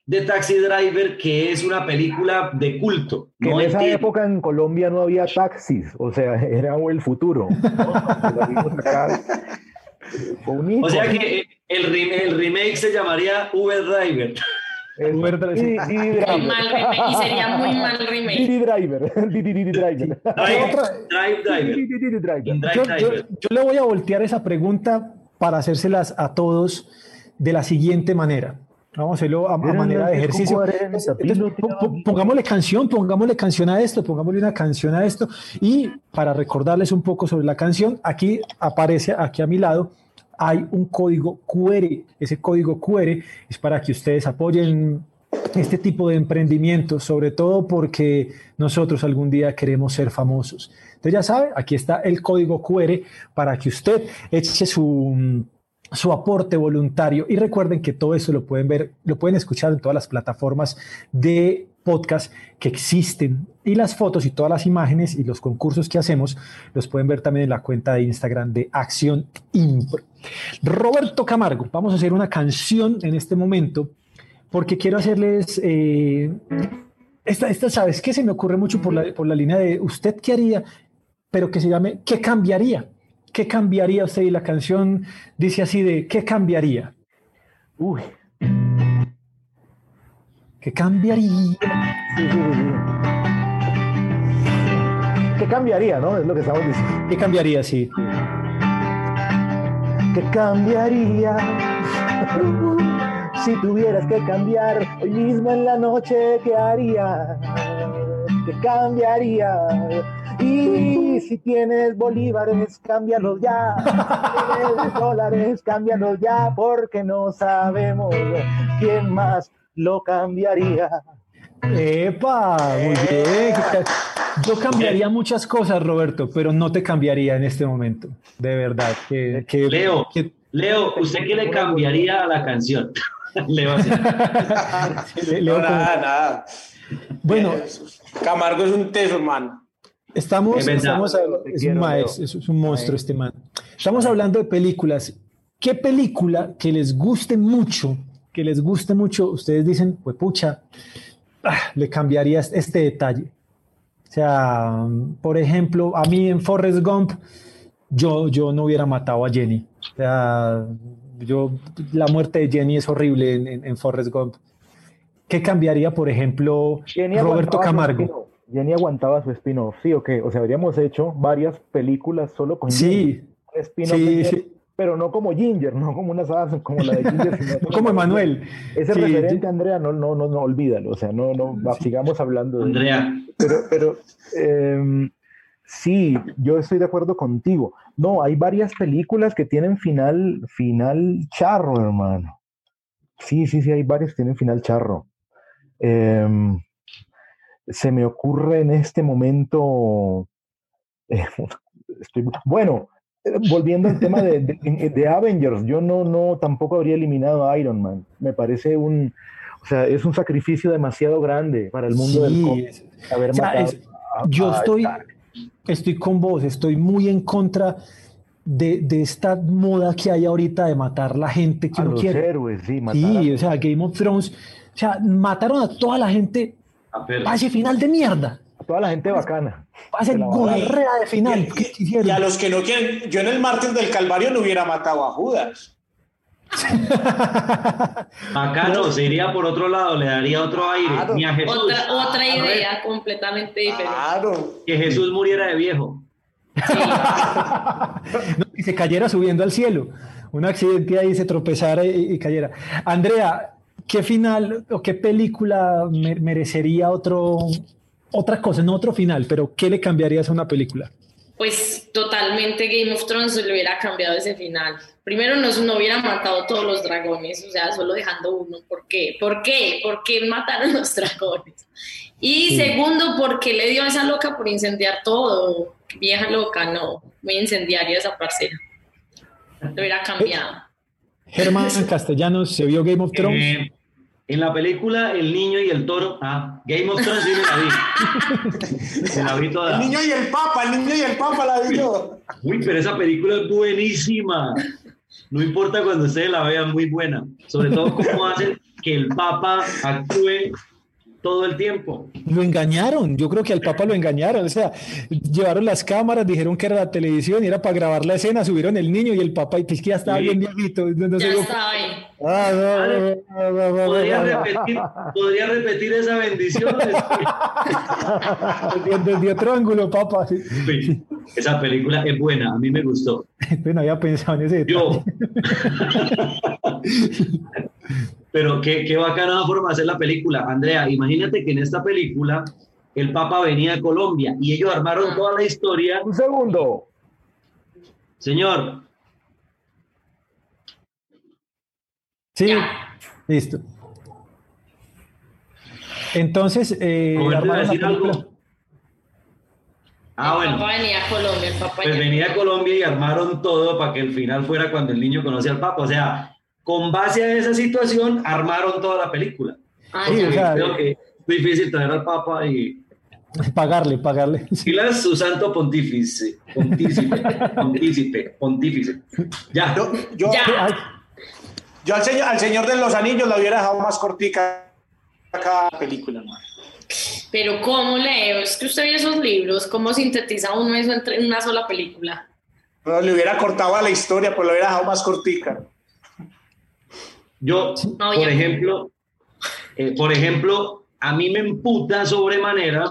de Taxi Driver que es una película de culto? Que No en esa entiendo. época en Colombia no había taxis, o sea, era el futuro. O sea que el, rem- el remake se llamaría Uber Driver. Uber Didi Muy Driver. mal remake, y sería muy mal remake. Didi Driver. Didi. Drive, Yo, le voy a voltear esa pregunta para hacérselas a todos de la siguiente manera. Vamos a hacerlo a, a manera de ejercicio. Entonces, pongámosle canción, pongámosle canción a esto, pongámosle una canción a esto. Y para recordarles un poco sobre la canción, aquí aparece, aquí a mi lado, hay un código QR. Ese código QR es para que ustedes apoyen este tipo de emprendimientos, sobre todo porque nosotros algún día queremos ser famosos. Entonces ya sabe, aquí está el código QR para que usted eche su, su aporte voluntario y recuerden que todo eso lo pueden ver, lo pueden escuchar en todas las plataformas de podcast que existen y las fotos y todas las imágenes y los concursos que hacemos los pueden ver también en la cuenta de Instagram de Acción Impro. Roberto Camargo, vamos a hacer una canción en este momento porque quiero hacerles eh, esta, esta, ¿sabes qué? Se me ocurre mucho por la, por la línea de usted qué haría, pero que se llame ¿qué cambiaría? ¿Qué cambiaría usted? Y la canción dice así de ¿qué cambiaría? Uy. ¿Qué cambiaría? Sí, sí, sí, sí. ¿Qué cambiaría, no? Es lo que estamos diciendo. ¿Qué cambiaría? Sí. ¿Qué cambiaría? Si tuvieras que cambiar hoy mismo en la noche, ¿qué haría? ¿Qué cambiaría? Y si tienes bolívares, cámbialos ya. Si tienes dólares, cámbialos ya, porque no sabemos quién más lo cambiaría. ¡Epa! Muy bien. Yo cambiaría muchas cosas, Roberto, pero no te cambiaría en este momento. De verdad. Que, que- Leo, que- Leo, ¿usted qué le cambiaría a la canción? Leo, Leo, No, nada, nada. bueno, Eh, Camargo es un teso, man. Estamos, Es verdad. estamos es quiero, un es un monstruo este man. Estamos hablando de películas. ¿Qué película que les guste mucho, que les guste mucho, ustedes dicen, pues pucha, ah, le cambiaría este- detalle? O sea, por ejemplo, a mí en Forrest Gump, yo, yo no hubiera matado a Jenny. O sea, yo, la muerte de Jenny es horrible en, en, en Forrest Gump. ¿Qué cambiaría, por ejemplo, Jenny Roberto Camargo? Jenny aguantaba su spin-off, sí, o qué. O sea, habríamos hecho varias películas solo con Jenny. Sí, spin-off sí, Jenny, sí. Pero no como Ginger, no como una saga como la de Ginger. sino No como Emanuel. Ese Sí, referente, Andrea, no, no, no, no, olvídalo. O sea, no, no, va- sigamos hablando de Andrea, Pero, pero em, sí, yo estoy de acuerdo contigo. No, hay varias películas que tienen final, final charro, hermano. Sí, sí, sí, hay varias que tienen final charro. Em, se me ocurre en este momento. eh, estoy- bueno, volviendo al tema de, de- de Avengers, yo no, no tampoco habría eliminado a Iron Man. Me parece un, o sea, es un sacrificio demasiado grande para el mundo del Sí, cómic es- haber o sea, matado es- a- yo a estoy, Stark. estoy con vos, estoy muy en contra de, de esta moda que hay ahorita de matar la gente que a uno los quiere. héroes, sí, matar Sí, a- o sea, Game of Thrones, o sea, mataron a toda la gente a ver, a ese final de mierda, a toda la gente bacana. Va a dar. gonorrea de final. Y- ¿Qué Y hicieron? a los que no quieren, yo en el mártir del Calvario no hubiera matado a Judas. bacano, se iría por otro lado, le daría otro aire. Claro. Ni a Jesús. Otra, idea completamente diferente. Claro. Que Jesús muriera de viejo. No, y se cayera subiendo al cielo. Un accidente ahí, se tropezara y, y cayera. Andrea, ¿qué final o qué película me- merecería otro, otra cosa, no otro final, pero qué le cambiarías a una película? Pues totalmente Game of Thrones le hubiera cambiado ese final. Primero no, no hubiera matado todos los dragones, o sea, solo dejando uno. ¿Por qué? ¿Por qué? ¿Por qué mataron los dragones? Y Sí. segundo, ¿por qué le dio a esa loca por incendiar todo? Vieja loca, no. Muy incendiaria esa parcera. Lo hubiera cambiado. Germán Castellanos, ¿se vio Game of Thrones? Eh, En la película El niño y el toro, ah, Game of Thrones sí me la vi. La. El niño y el papa, el niño y el papa la vi yo. Uy, pero esa película es buenísima. No importa cuando ustedes la vean, muy buena. Sobre todo cómo hacen que el papa actúe todo el tiempo. Lo engañaron, yo creo que al Papa lo engañaron, o sea, llevaron las cámaras, dijeron que era la televisión y era para grabar la escena, subieron el niño y el Papa y que ya estaba Sí. bien viejito. no- no Ya estaba ahí. Ah, ¿Podría repetir, podría repetir esa bendición? Desde- otro ángulo, Papa. sí. Sí, Esa película es buena, a mí me gustó. No había pensado en ese detalle. Yo. Pero qué, qué bacana forma de hacer la película. Andrea, imagínate que en esta película el Papa venía a Colombia y ellos armaron toda la historia. Un segundo. Señor, Sí, Ya. listo. Entonces, eh, decir algo. ah, el bueno, papá venía a Colombia, el papá pues venía a Colombia y armaron todo para que el final fuera cuando el niño conoce al Papa. O sea, con base a esa situación, armaron toda la película. Ah, Sí, o sea, Creo que es difícil traer al Papa y Pagarle, pagarle. Pilas su santo pontífice, pontícipe, pontícipe, pontífice. Ya, Yo, yo, Ya. Ay, yo al, señor, al señor de los anillos la hubiera dejado más cortica cada película. ¿no? Pero ¿cómo leo? Es que usted vio esos libros, ¿cómo sintetiza uno eso entre- en una sola película? No, le hubiera cortado a la historia, pero la hubiera dejado más cortica. Yo, No, por ya. ejemplo, eh, por ejemplo, a mí me emputa sobremanera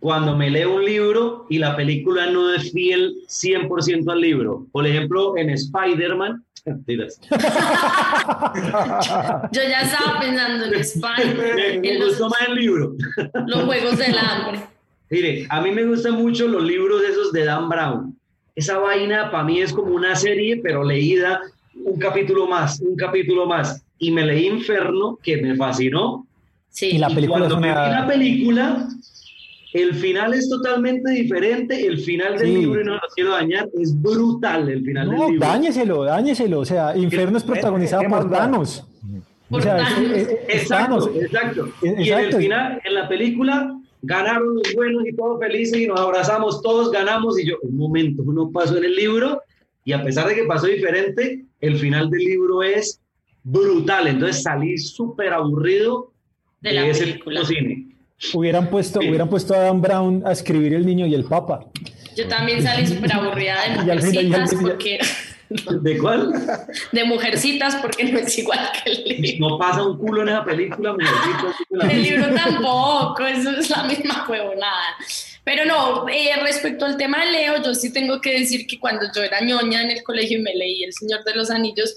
cuando me leo un libro y la película no es fiel 100% al libro. Por ejemplo, en Spider-Man, mentiras. Yo ya estaba pensando en España, me, gustó más el libro. los Juegos del Hambre. Mire, a mí me gustan mucho los libros esos de Dan Brown. Esa vaina para mí es como una serie, pero leída un capítulo más, un capítulo más. Y me leí Inferno, que me fascinó. Sí. Y la Y película cuando es me vi la película, el final es totalmente diferente. El final del Sí. libro, y no lo quiero dañar, es brutal el final No, del libro. dáñeselo, dáñeselo. O sea, Inferno es protagonizado ¿Qué por? Thanos. O sea, es- Thanos. es- es- es Exacto, Thanos. exacto. Eh, Y en el final, en la película, ganaron los buenos y todos felices y nos abrazamos, todos ganamos. Y yo, un momento, uno pasó en el libro y a pesar de que pasó diferente, el final del libro es brutal. Entonces salí súper aburrido De de, la ese película. cine. Hubieran puesto, Sí. hubieran puesto a Dan Brown a escribir El Niño y el Papa. Yo también salí súper aburrida de mujercitas final- porque ¿De cuál? de mujercitas porque no es igual que el libro. No pasa un culo en esa película, mujercita, la- El libro tampoco, eso es la misma huevonada. Pero no, eh, respecto al tema de Leo, yo sí tengo que decir que cuando yo era ñoña en el colegio y me leí El Señor de los Anillos,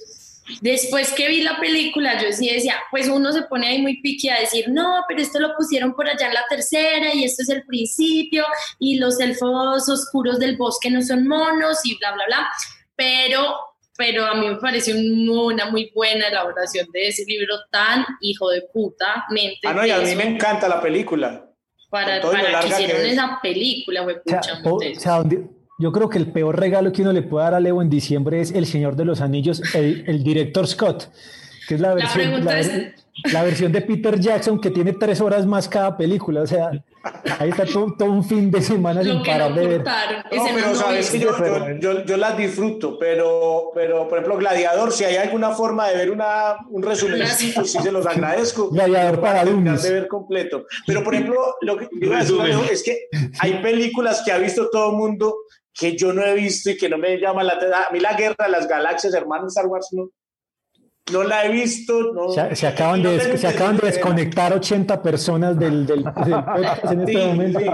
después que vi la película, yo sí decía, pues uno se pone ahí muy piqui a decir, no, pero esto lo pusieron por allá en la tercera y esto es el principio y los elfos oscuros del bosque no son monos y bla, bla, bla. Pero, pero a mí me pareció un- una muy buena elaboración de ese libro tan hijo de puta mente. Ah, no, y a mí me encanta la película. Para, que es. esa película, güey, O sea, pucha, o- muy o sea, donde- yo creo que el peor regalo que uno le puede dar a Leo en diciembre es El Señor de los Anillos, el, el director Scott, que es la versión, pregunta la, es- la versión de Peter Jackson que tiene tres horas más cada película. O sea, ahí está todo, todo un fin de semana Lo sin parar no de ver. No, pero sabes que yo, yo, yo- yo las disfruto, pero, pero por ejemplo, Gladiador, si hay alguna forma de ver una, un resumen, sí se los agradezco. Gladiador para dummies. de ver completo. Pero por ejemplo, lo que. Alejo, es que hay películas que ha visto todo el mundo que yo no he visto y que no me llama la atención. A mí la Guerra de las Galaxias, hermano Star Wars, no, no la he visto. No, Se, se acaban no de, tengo se acaban de desconectar 80 personas del, del, del podcast en este Sí, momento. sí.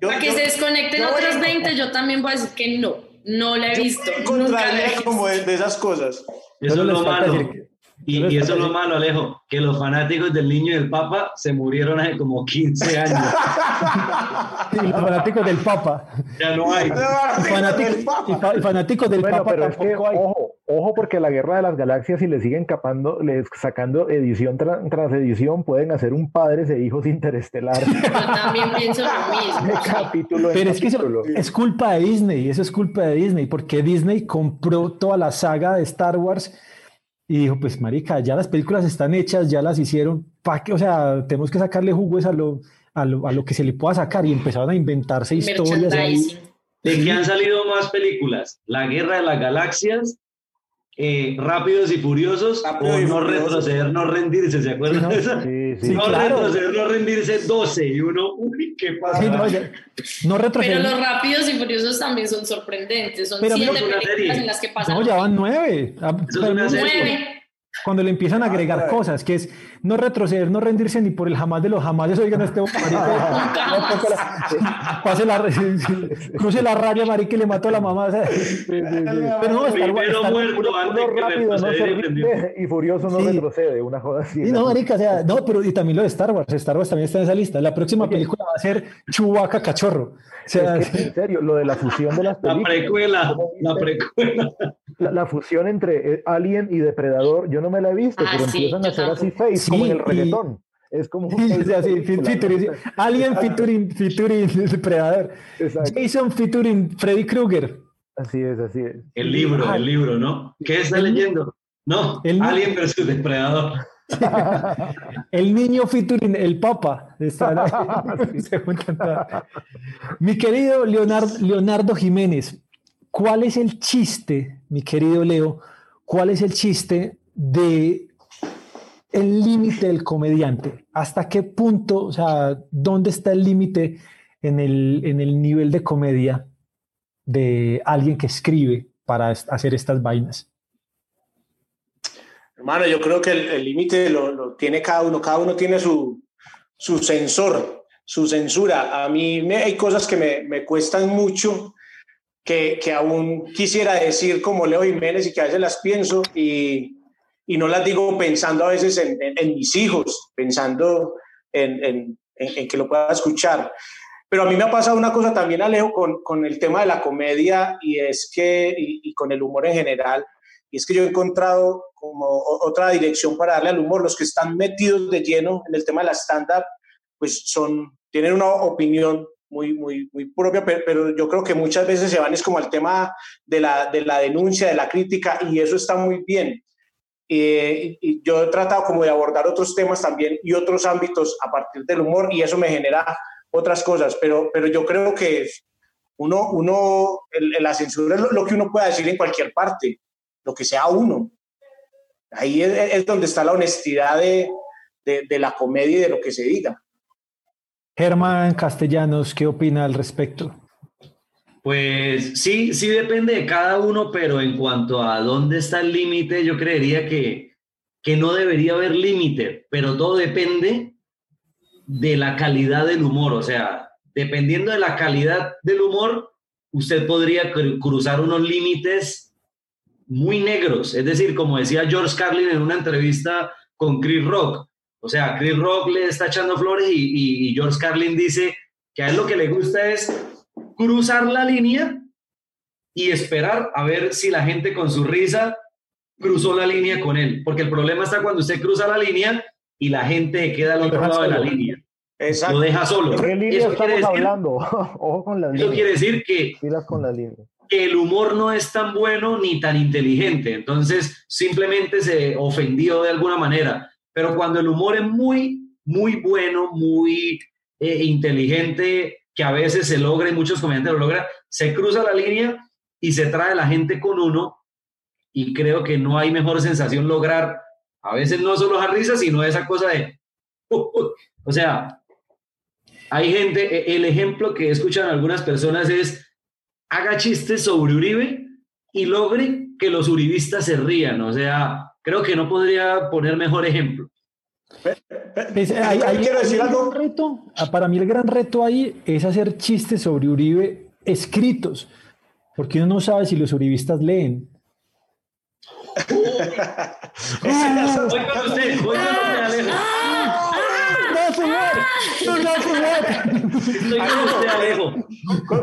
Yo- Para que yo- se desconecten voy- 20, yo también voy a decir que no, no la he yo visto. contraria como de, de esas cosas. Eso es lo malo. decir Y, eso es lo malo, Alejo, que los fanáticos del niño y del papa se murieron hace como 15 años. y los fanáticos del Papa. Ya no hay. Y fanáticos, y fa- y fanáticos del Bueno, Papa pero es que, hay. ojo, ojo, porque la guerra de las galaxias, si le siguen capando, les sacando edición tra- tras edición, pueden hacer un padres e hijos interestelar. Yo también pienso lo mismo. capítulo Pero es que eso capítulo. es culpa de Disney, eso es culpa de Disney, porque Disney compró toda la saga de Star Wars y dijo, pues marica, ya las películas están hechas, ya las hicieron, ¿para qué? O sea, tenemos que sacarle jugos a lo, a lo, a lo que se le pueda sacar y empezaron a inventarse historias. ¿De qué han salido más películas? La Guerra de las Galaxias, eh, Rápidos y Furiosos, o No Retroceder, No Rendirse, ¿se acuerdan de eso? Sí, sí, no Retroceder, No Rendirse 12, y uno, uy, ¿qué pasa? no, no retroceder. Pero los Rápidos y Furiosos también son sorprendentes, son pero siete películas en las que pasan. No, ya van nueve. Ah, nueve. Cuando le empiezan a agregar ah, cosas, que es no retroceder, no rendirse ni por el jamás de los jamás, oigan este pase la cruce la raya, marica, y le mató a la mamá. Pero no, estar, estar, muerto antes rápido, no se y furioso no retrocede, una joda así. no, marica, o sea, no, pero y también lo de Star Wars, Star Wars también está en esa lista. La próxima película va a ser Chewbacca Cachorro. O sea, es que, en serio, lo de la fusión de las películas. La precuela, la precuela. La, fusión entre eh, Alien y Depredador, yo no me la he visto, ah, pero empiezan a hacer así face, como en el reggaetón. Es como un Alien featuring, featuring Depredador. Jason featuring Freddy Krueger. Así es, así es. El libro, el libro, ¿no? ¿Qué está leyendo? No, el Alien versus Depredador. el niño featuring el papa. Mi querido Leonardo, Leonardo Jiménez, ¿cuál es el chiste, mi querido Leo? ¿Cuál es el chiste de el límite del comediante? ¿Hasta qué punto, o sea, dónde está el límite en el, en el nivel de comedia de alguien que escribe para hacer estas vainas? Hermano, yo creo que el límite lo, tiene cada uno, cada uno tiene su, su sensor, su censura. A mí me, hay cosas que me, me cuestan mucho, que, que, aún quisiera decir como Leo Jiménez y que a veces las pienso y, y no las digo pensando a veces en, en, mis hijos, pensando en, en, en, que lo pueda escuchar. Pero a mí me ha pasado una cosa también, Alejo, con, con el tema de la comedia y es que, y, y con el humor en general, y es que yo he encontrado como otra dirección para darle al humor. Los que están metidos de lleno en el tema de la stand-up, pues son, tienen una opinión muy, muy, muy propia, pero, yo creo que muchas veces se van es como al tema de la, de la denuncia, de la crítica, y eso está muy bien. Y yo he tratado como de abordar otros temas también y otros ámbitos a partir del humor, y eso me genera otras cosas, pero, pero yo creo que uno, uno la censura es lo que uno pueda decir en cualquier parte lo que sea uno. Ahí es, donde está la honestidad de, de, la comedia y de lo que se diga. Germán Castellanos, ¿qué opina al respecto? Pues sí, sí depende de cada uno, pero en cuanto a dónde está el límite, yo creería que, que no debería haber límite, pero todo depende de la calidad del humor. O sea, dependiendo de la calidad del humor, usted podría cruzar unos límites muy negros. Es decir, como decía George Carlin en una entrevista con Chris Rock. O sea, Chris Rock le está echando flores y, George Carlin dice que a él lo que le gusta es cruzar la línea y esperar a ver si la gente con su risa cruzó la línea con él. Porque el problema está cuando usted cruza la línea y la gente queda al otro lado de la línea. Lo deja solo. ¿Qué línea estamos hablando? Ojo con la línea. Eso quiere decir que, con la línea el humor no es tan bueno ni tan inteligente, entonces simplemente se ofendió de alguna manera. Pero cuando el humor es muy, muy bueno, muy eh, inteligente, que a veces se logra y muchos comediantes lo logran, se cruza la línea y se trae la gente con uno y creo que no hay mejor sensación lograr, a veces no solo a risa, sino esa cosa de, o sea, hay gente, e, el ejemplo que escuchan algunas personas es, haga chistes sobre Uribe y logre que los uribistas se rían. O sea, creo que no podría poner mejor ejemplo. Quiero decir algo. Reto, ah, para mí el gran reto ahí es hacer chistes sobre Uribe escritos, porque uno no sabe si los uribistas leen. voy con usted, voy con usted,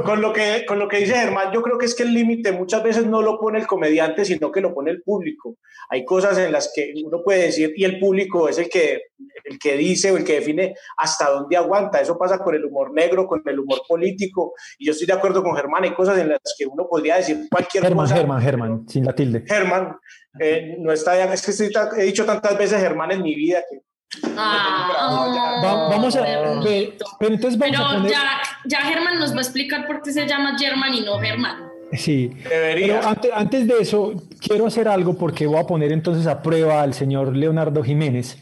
con, lo que, con lo que dice Germán, yo creo que es que el límite muchas veces no lo pone el comediante, sino que lo pone el público. Hay cosas en las que uno puede decir y el público es el que, el que dice o el que define hasta dónde aguanta. Eso pasa con el humor negro, con el humor político. Y yo estoy de acuerdo con Germán, hay cosas en las que uno podría decir cualquier cosa. Germán, Germán, Germán, sin la tilde. Germán, Eh, no está es que estoy he dicho tantas veces Germán en mi vida que Ah, Va- vamos a pe- pero entonces vamos a Pero poner ya, ya Germán nos va a explicar por qué se llama German y no Germán. sí debería. Pero antes, antes de eso, quiero hacer algo porque voy a poner entonces a prueba al señor Leonardo Jiménez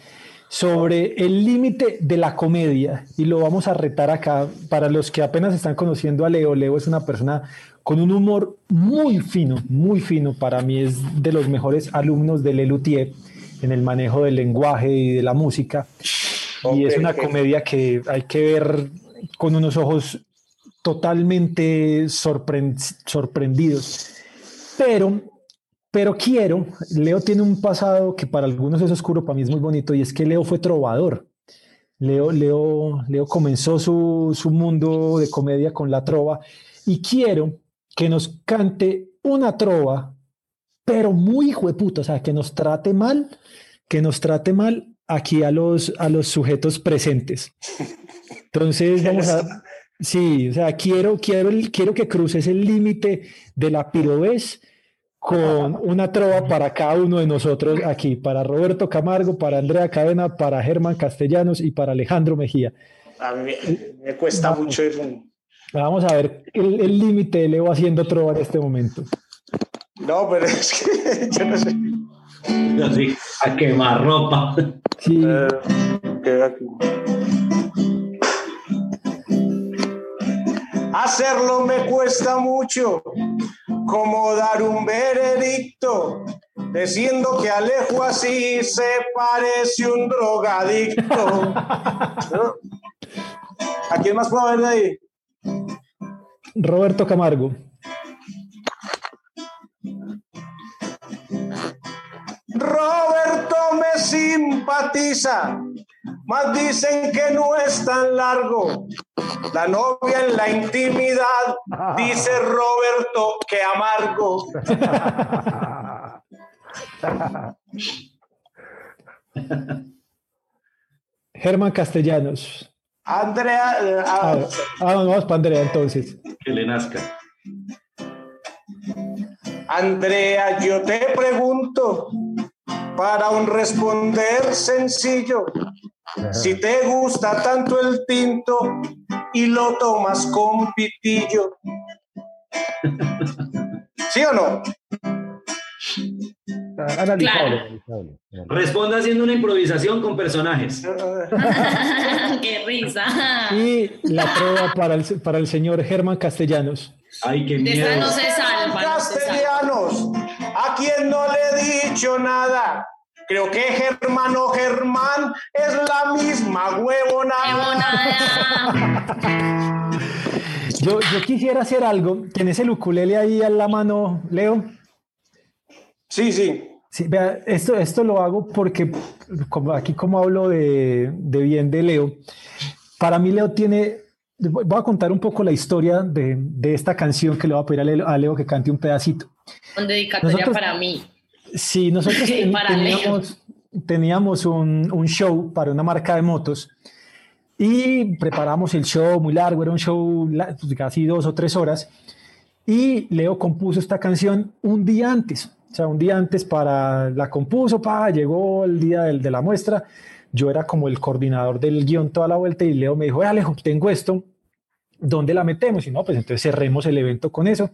sobre el límite de la comedia y lo vamos a retar acá para los que apenas están conociendo a Leo. Leo es una persona con un humor muy fino, muy fino. Para mí es de los mejores alumnos de Lelutier en el manejo del lenguaje y de la música. Y es una comedia que hay que ver con unos ojos totalmente sorpren- sorprendidos. Pero, pero quiero, Leo tiene un pasado que para algunos es oscuro, para mí es muy bonito, y es que Leo fue trovador. Leo, Leo, Leo comenzó su, su mundo de comedia con la trova, y quiero que nos cante una trova, pero muy hijo de puta, o sea, que nos trate mal, que nos trate mal aquí a los, a los sujetos presentes. Entonces, vamos a, Sí, o sea, quiero, quiero, quiero que cruces el límite de la pirobés con una trova para cada uno de nosotros aquí, para Roberto Camargo, para Andrea Cadena, para Germán Castellanos y para Alejandro Mejía. A mí me, cuesta Vamos. mucho eso. Vamos a ver el límite Leo haciendo trova en este momento. No, pero es que yo no sé. Así, a quemar ropa. Sí, Eh, queda aquí. Hacerlo me cuesta mucho, como dar un veredicto, diciendo que Alejo así se parece un drogadicto. ¿No? ¿A quién más puedo ver de ahí? Roberto Camargo. Roberto me simpatiza, mas dicen que no es tan largo. La novia en la intimidad, dice Roberto que amargo. Germán Castellanos. Andrea, eh, Ah, ah, ah, no, vamos para Andrea entonces. Que le nazca. Andrea, yo te pregunto, para un responder sencillo, si te gusta tanto el tinto y lo tomas con pitillo. ¿Sí o no? Analizable, Claro. analizable. Responda haciendo una improvisación con personajes. Qué risa. Y la prueba para el, para el señor Germán Castellanos. Ay, qué De esa miedo. no se salva. no se salva. Castellanos, a quien no le he dicho nada. Creo que Germán o Germán es la misma huevona. Huevonada. Yo, yo quisiera hacer algo. ¿Tienes el ukulele ahí a la mano, Leo? Sí, sí. Sí, vea, esto, esto lo hago porque como aquí como hablo de, de bien de Leo, para mí Leo tiene, voy a contar un poco la historia de, de esta canción que le voy a pedir a Leo, a Leo que cante un pedacito. Con dedicatoria Nosotros- para mí. Sí, nosotros ten- teníamos, teníamos un, un show para una marca de motos y preparamos el show muy largo, era un show pues, casi dos o tres horas y Leo compuso esta canción un día antes, o sea, un día antes para la compuso, pa, llegó el día del- de la muestra, yo era como el coordinador del guion toda la vuelta y Leo me dijo, "Eh, Alejo, tengo esto, ¿dónde la metemos? Y no, pues entonces cerremos el evento con eso.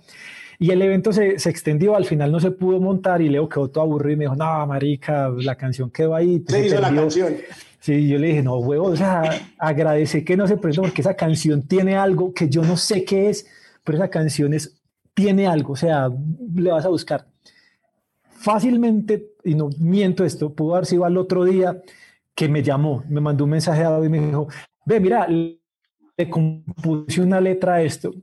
Y el evento se, se extendió, al final no se pudo montar y Leo quedó todo aburrido y me dijo, no, marica, la canción quedó ahí. pues, Se hizo la perdió". canción. Sí, yo le dije, no, huevo, o sea, agradece que no se presentó porque esa canción tiene algo que yo no sé qué es, pero esa canción es, tiene algo, o sea, le vas a buscar. Fácilmente, y no miento esto, pudo haber sido al otro día que me llamó, me mandó un mensaje a David y me dijo, ve, mira, le compuse una letra a esto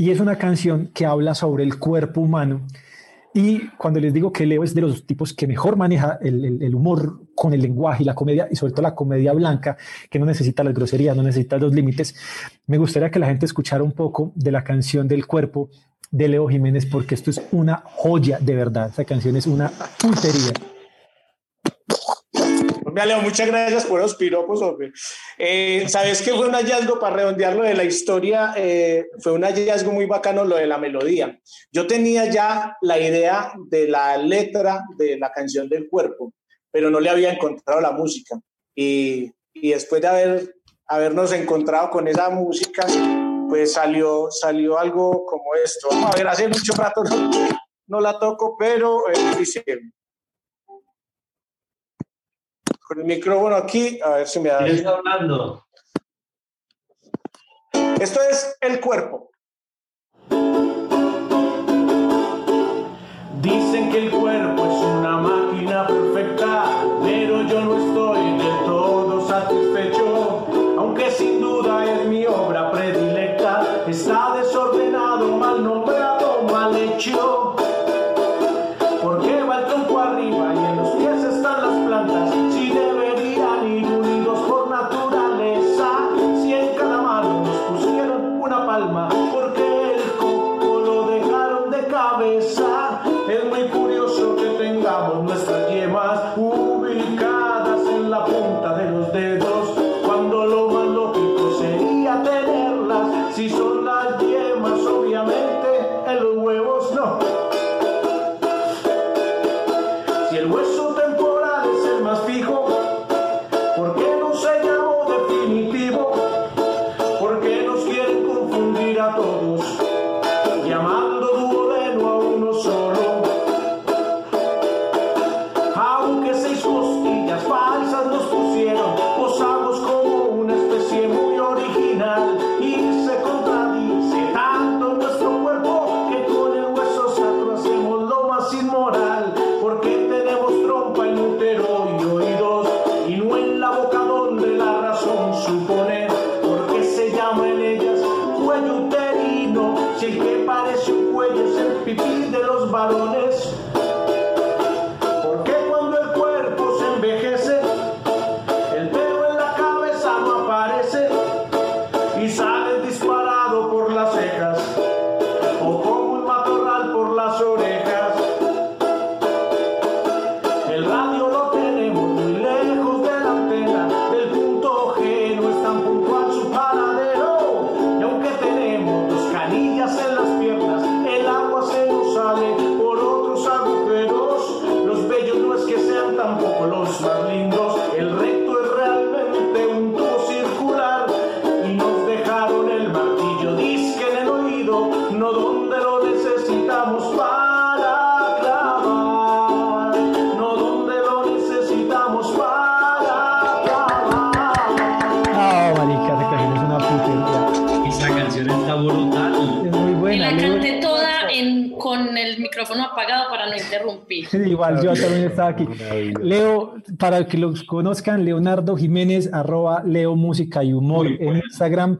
y es una canción que habla sobre el cuerpo humano. Y cuando les digo que Leo es de los tipos que mejor maneja el, humor con el lenguaje y la comedia, y sobre todo la comedia blanca, que no necesita las groserías, no necesita los límites, me gustaría que la gente escuchara un poco de la canción del cuerpo de Leo Jiménez, porque esto es una joya de verdad. Esa canción es una. Leo, muchas gracias por los piropos, hombre. Eh, ¿Sabes qué fue un hallazgo para redondearlo de la historia? Eh, fue un hallazgo muy bacano lo de la melodía. Yo tenía ya la idea de la letra de la canción del cuerpo, pero no le había encontrado la música. Y, y después de haber, habernos encontrado con esa música, pues salió, salió algo como esto. Vamos a ver, hace mucho rato no, no la toco, pero eh, con el micrófono aquí, a ver si me da. ¿Quién está hablando? Esto es el cuerpo. Dicen que el cuerpo es una máquina perfecta, pero yo no yo también estaba aquí. Leo, para que los conozcan, Leonardo Jiménez, arroba Leo Música y Humor en. Instagram.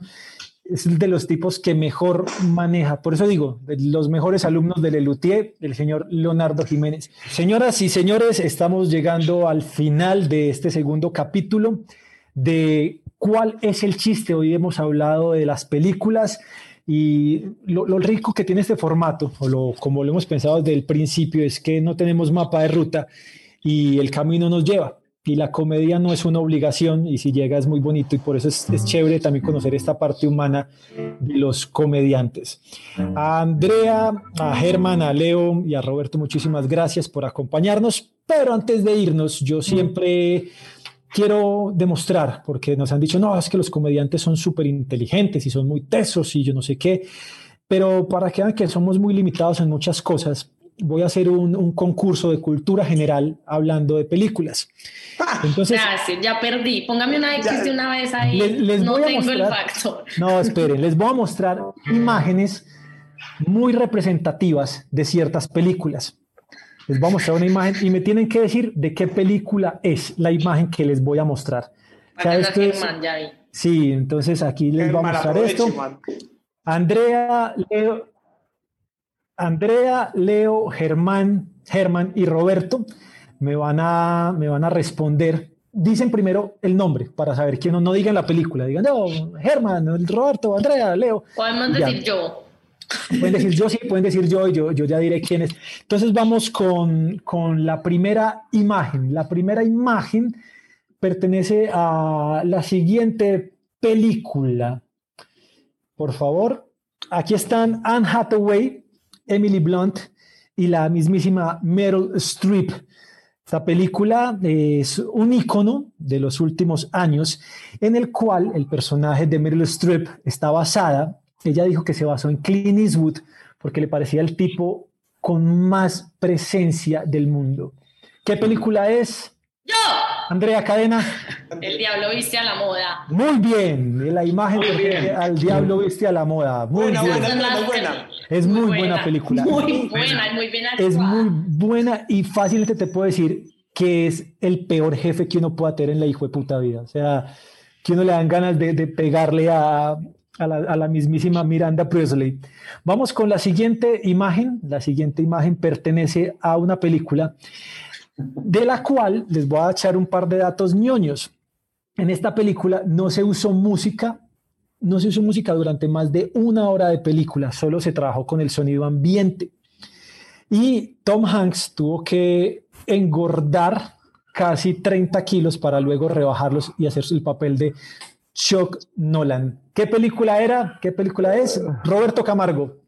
Es de los tipos que mejor maneja. Por eso digo, de los mejores alumnos del Lelutier, el señor Leonardo Jiménez. Señoras y señores, estamos llegando al final de este segundo capítulo de cuál es el chiste. Hoy hemos hablado de las películas y lo, lo rico que tiene este formato, o lo, como lo hemos pensado desde el principio, es que no tenemos mapa de ruta y el camino nos lleva. Y la comedia no es una obligación y si llega es muy bonito y por eso es, es chévere también conocer esta parte humana de los comediantes. A Andrea, a Germán, a Leo y a Roberto, muchísimas gracias por acompañarnos. Pero antes de irnos, yo siempre quiero demostrar, porque nos han dicho, no, es que los comediantes son súper inteligentes y son muy tesos y yo no sé qué, pero para que vean que somos muy limitados en muchas cosas, voy a hacer un, un concurso de cultura general hablando de películas. Entonces, Gracias, ya perdí. Póngame una X Ya. de una vez ahí. Les- les no voy a tengo el factor. no, esperen, les voy a mostrar imágenes muy representativas de ciertas películas. Les voy a mostrar una imagen y me tienen que decir de qué película es la imagen que les voy a mostrar. O sea, Bacana, esto es- Germán, ya vi. sí, entonces aquí les voy a mostrar esto. Andrea, Leo, Andrea, Leo, Germán, Germán y Roberto me van a, me van a responder. Dicen primero el nombre para saber quién no, no digan la película. Digan, no, Germán, Roberto, Andrea, Leo. Podemos Ya. decir yo. Pueden decir yo, sí, pueden decir yo yo, yo ya diré quién es. Entonces vamos con, con la primera imagen. La primera imagen pertenece a la siguiente película. Por favor, aquí están Anne Hathaway, Emily Blunt y la mismísima Meryl Streep. Esta película es un icono de los últimos años en el cual el personaje de Meryl Streep está basada. Ella dijo que se basó en Clint Eastwood porque le parecía el tipo con más presencia del mundo. ¿Qué película es? Yo. Andrea Cadena. El diablo viste a la moda. Muy bien, la imagen Muy bien. al diablo viste a la moda. Muy Buena, bien. buena, muy buena. Es muy buena película. Muy buena, y muy bien Es muy buena y fácilmente te puedo decir que es el peor jefe que uno pueda tener en la hijo de puta vida. O sea, que uno le dan ganas de, de pegarle a, a la, mismísima Miranda Presley. Vamos con la siguiente imagen. La siguiente imagen pertenece a una película de la cual les voy a echar un par de datos ñoños. En esta película no se usó música, no se usó música durante más de una hora de película, solo se trabajó con el sonido ambiente. Y Tom Hanks tuvo que engordar casi 30 kilos para luego rebajarlos y hacer el papel de Chuck Nolan. ¿Qué película era? ¿Qué película es? Roberto Camargo.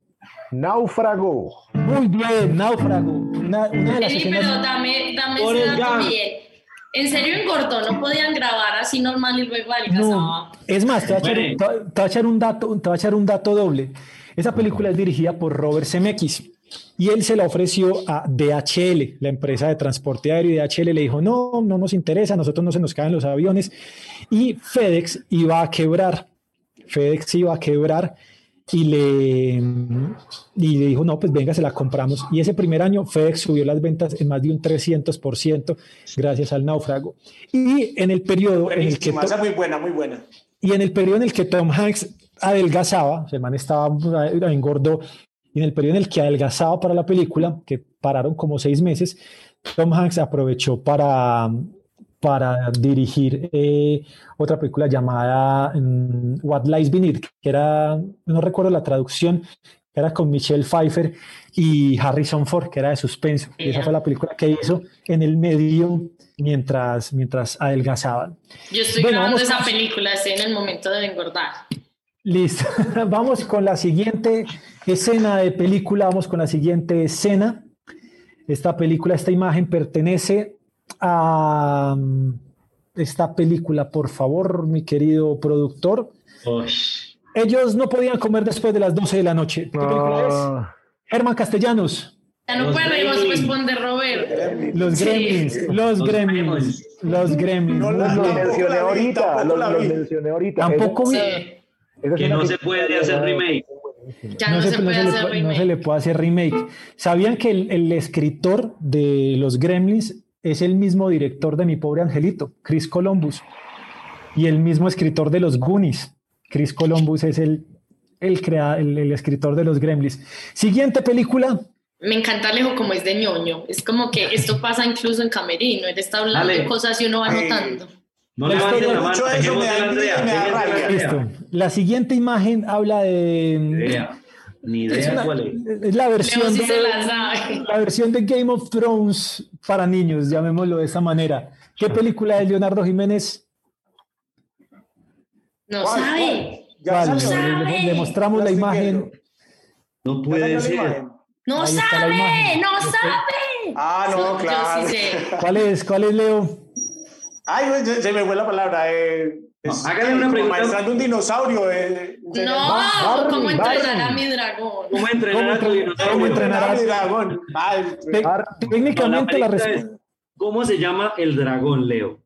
Náufrago. Muy bien, Náufrago. Una, una de las Ey, escenas... pero dame, dame ese dato bien. En serio engordó, no podían grabar así normal y luego No, adelgazaba. es más, te voy, a echar, Bueno. un- te voy a- te voy a echar un dato, te voy a echar un dato doble. Esa película es dirigida por Robert Zemeckis y él se la ofreció a DHL, la empresa de transporte aéreo, y DHL le dijo, no, no nos interesa, a nosotros no se nos caen los aviones, y FedEx iba a quebrar, FedEx iba a quebrar y le, y le dijo, no, pues venga, se la compramos. Y ese primer año FedEx subió las ventas en más de un 300% gracias al náufrago. Y en el periodo en el que... Muy buena, muy buena. y en el periodo en el que Tom Hanks adelgazaba, el man estaba engordó, y en el periodo en el que adelgazaba para la película, que pararon como seis meses, Tom Hanks aprovechó para, para dirigir eh, otra película llamada mm, What Lies Beneath, que era, no recuerdo la traducción, que era con Michelle Pfeiffer y Harrison Ford, que era de suspenso. Y esa fue la película que hizo en el medio mientras, mientras adelgazaban. Yo estoy Bueno, grabando esa con- película, en el momento de engordar. Listo. Vamos con la siguiente escena de película. Vamos con la siguiente escena. Esta película, esta imagen pertenece a mm, esta película, por favor, mi querido productor. Ush. Ellos no podían comer después de las 12 de la noche. ¿Qué película es? Germán Castellanos. Ya no Los puede Gremlins. responder Robert. Los Sí. Gremlins. Los Los Gremlins. Gremlins. Los Gremlins. No los. Tampoco mencioné vi, ahorita. tampoco Los, los vi. mencioné ahorita. Tampoco Sí, es Que no se puede hacer remake. ya no, se, puede le hacer remake. no se le puede hacer remake. ¿Sabían que el, el escritor de Los Gremlins es el mismo director de Mi Pobre Angelito, Chris Columbus? Y el mismo escritor de Los Goonies. Chris Columbus es el, el, crea- el, el escritor de Los Gremlins. Siguiente película. Me encanta Alejo como es de ñoño. Es como que esto pasa incluso en Camerino. Él está hablando de cosas y uno va notando. No La levanten historia- la mano, Mucho de eso me da me Andrea, rabia. Listo. La siguiente imagen habla de... Andrea. Ni Es, idea una- cuál es. es la versión de, la sabe. la versión de Game of Thrones para niños, llamémoslo de esa manera. ¿Qué película de Leonardo Jiménez? No ¿Cuál, sabe. cuál? Ya Vale, salió. le, le- le mostramos Ya la imagen. No puede ser. No Ahí sabe, no sabe. Ah, no, claro. Sí. ¿Cuál es? ¿Cuál es, Leo? Ay, güey, se, se me fue la palabra. Eh, No, es- hágale una como pregunta. Maestrando un dinosaurio. Eh, No, ¿cómo entrenar a mi dragón? ¿Cómo entrenar a tu ¿Cómo dinosaurio? ¿Cómo entrenar a- mi dragón? Ay, técnicamente No, la, la respuesta. es, ¿Cómo se llama el dragón, Leo?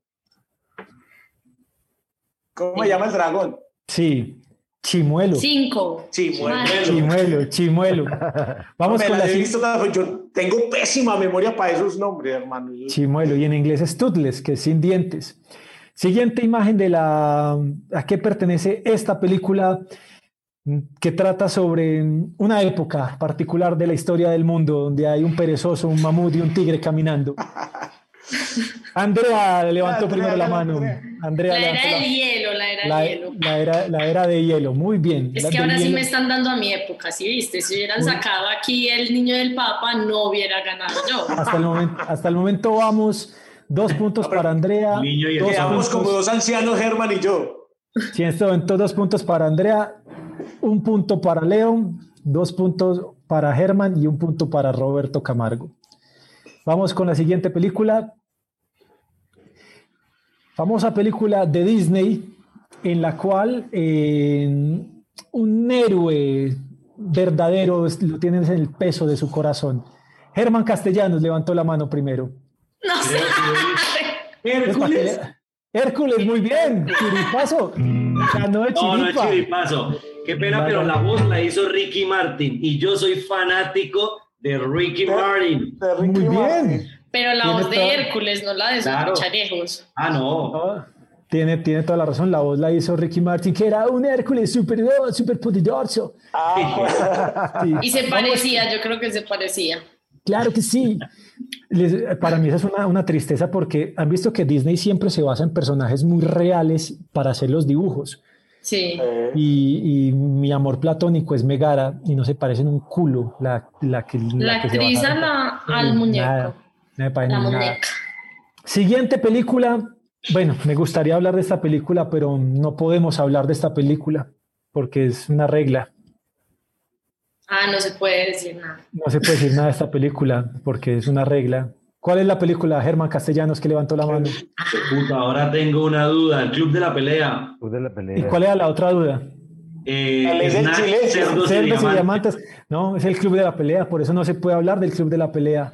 ¿Cómo se llama el dragón? Sí, chimuelo. Cinco. Bueno. Chimuelo, chimuelo. Vamos Me con la visto yo tengo pésima memoria para esos nombres, hermano. chimuelo y en inglés es toothless, que es sin dientes. Siguiente imagen de la a qué pertenece esta película que trata sobre una época particular de la historia del mundo donde hay un perezoso, un mamut y un tigre caminando. Andrea levantó Andrea, primero la mano. Andrea. Andrea La era la- del hielo, la era la, del hielo. la era, la era de hielo, muy bien. Es La que ahora sí me están dando a mi época, ¿sí viste? Si hubieran Muy- sacado aquí el niño del Papa, no hubiera ganado yo. hasta el momento, hasta el momento vamos Dos puntos para Andrea. Niño y dos como puntos, dos ancianos, Germán y yo. sí, en este momento dos puntos para Andrea, un punto para Leo, dos puntos para Germán y un punto para Roberto Camargo. Vamos con la siguiente película. Famosa película de Disney en la cual eh, un héroe verdadero lo tiene en el peso de su corazón. Germán Castellanos levantó la mano primero. No sé. Hércules. Hércules, muy bien. Chiripazo. Ganó de No, no es chiripa. chiripazo. Qué pena, pero la voz la hizo Ricky Martin y yo soy fanático de Ricky Martin. De Ricky Muy Martin. bien. Pero la voz de todo- Hércules, no la de sus Claro. Ah, no. No, tiene, tiene toda la razón. La voz la hizo Ricky Martin, que era un Hércules super, super poderoso. Ah, Sí. Y se parecía, yo creo que se parecía. Claro que sí. Les- para mí esa es una, una tristeza porque han visto que Disney siempre se basa en personajes muy reales para hacer los dibujos. Sí. Y, y mi amor platónico es Megara y no se parece en un culo la, la que La que se actriz a la- al muñeco. Nada, no me parece La nada. muñeca. Siguiente película. Bueno, me gustaría hablar de esta película, pero no podemos hablar de esta película porque es una regla. Ah, no se puede decir nada. No se puede decir nada de esta película porque es una regla. ¿Cuál es la película? Germán Castellanos que levantó la mano. Puta, ahora tengo una duda. El club de la pelea. Club de la ¿Y cuál era la otra duda? Eh, La ley del Snacks, silencio. cerdos y y diamantes. diamantes. No, es el club de la pelea, por eso no se puede hablar del club de la pelea.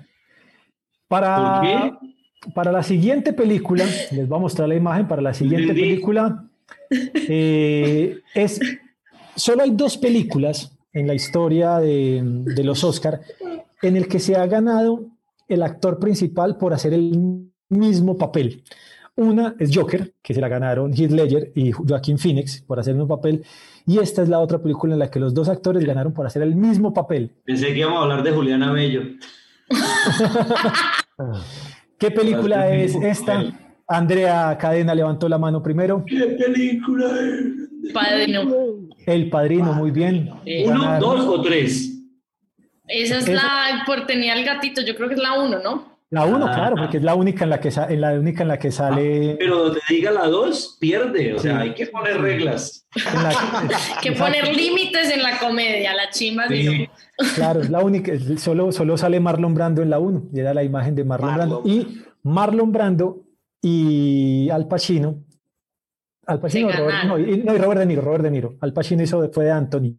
Para, ¿Por qué? para la siguiente película, les voy a mostrar la imagen para la siguiente Entendí. película. eh, es, solo hay dos películas en la historia de, de los Oscar en el que se ha ganado el actor principal por hacer el mismo papel. Una es Joker, que se la ganaron Heath Ledger y Joaquin Phoenix por hacer el mismo papel. Y esta es la otra película en la que los dos actores ganaron por hacer el mismo papel. Pensé que íbamos a hablar de Juliana Bello. ¿Qué película es esta? papel. Andrea Cadena levantó la mano primero. ¿Qué película es? Padrino. El Padrino, muy bien. ¿Uno, Ganaron. dos o tres? Esa es Esa- la, por tenía el gatito, yo creo que es la uno, ¿no? La uno, Ah. claro, porque es la única en la que, en la única en la que sale. Pero donde diga la dos, pierde. O sea, hay que poner reglas. la- Que poner límites en la comedia, la chimba Sí. Claro, es la única, solo, solo sale Marlon Brando en la 1, y era la imagen de Marlon, Marlon. Brando. Y Marlon Brando y Al Pacino, Al Pacino, Robert, no, y, no, y Robert De Niro, Robert De Niro. Al Pacino hizo, fue de Anthony.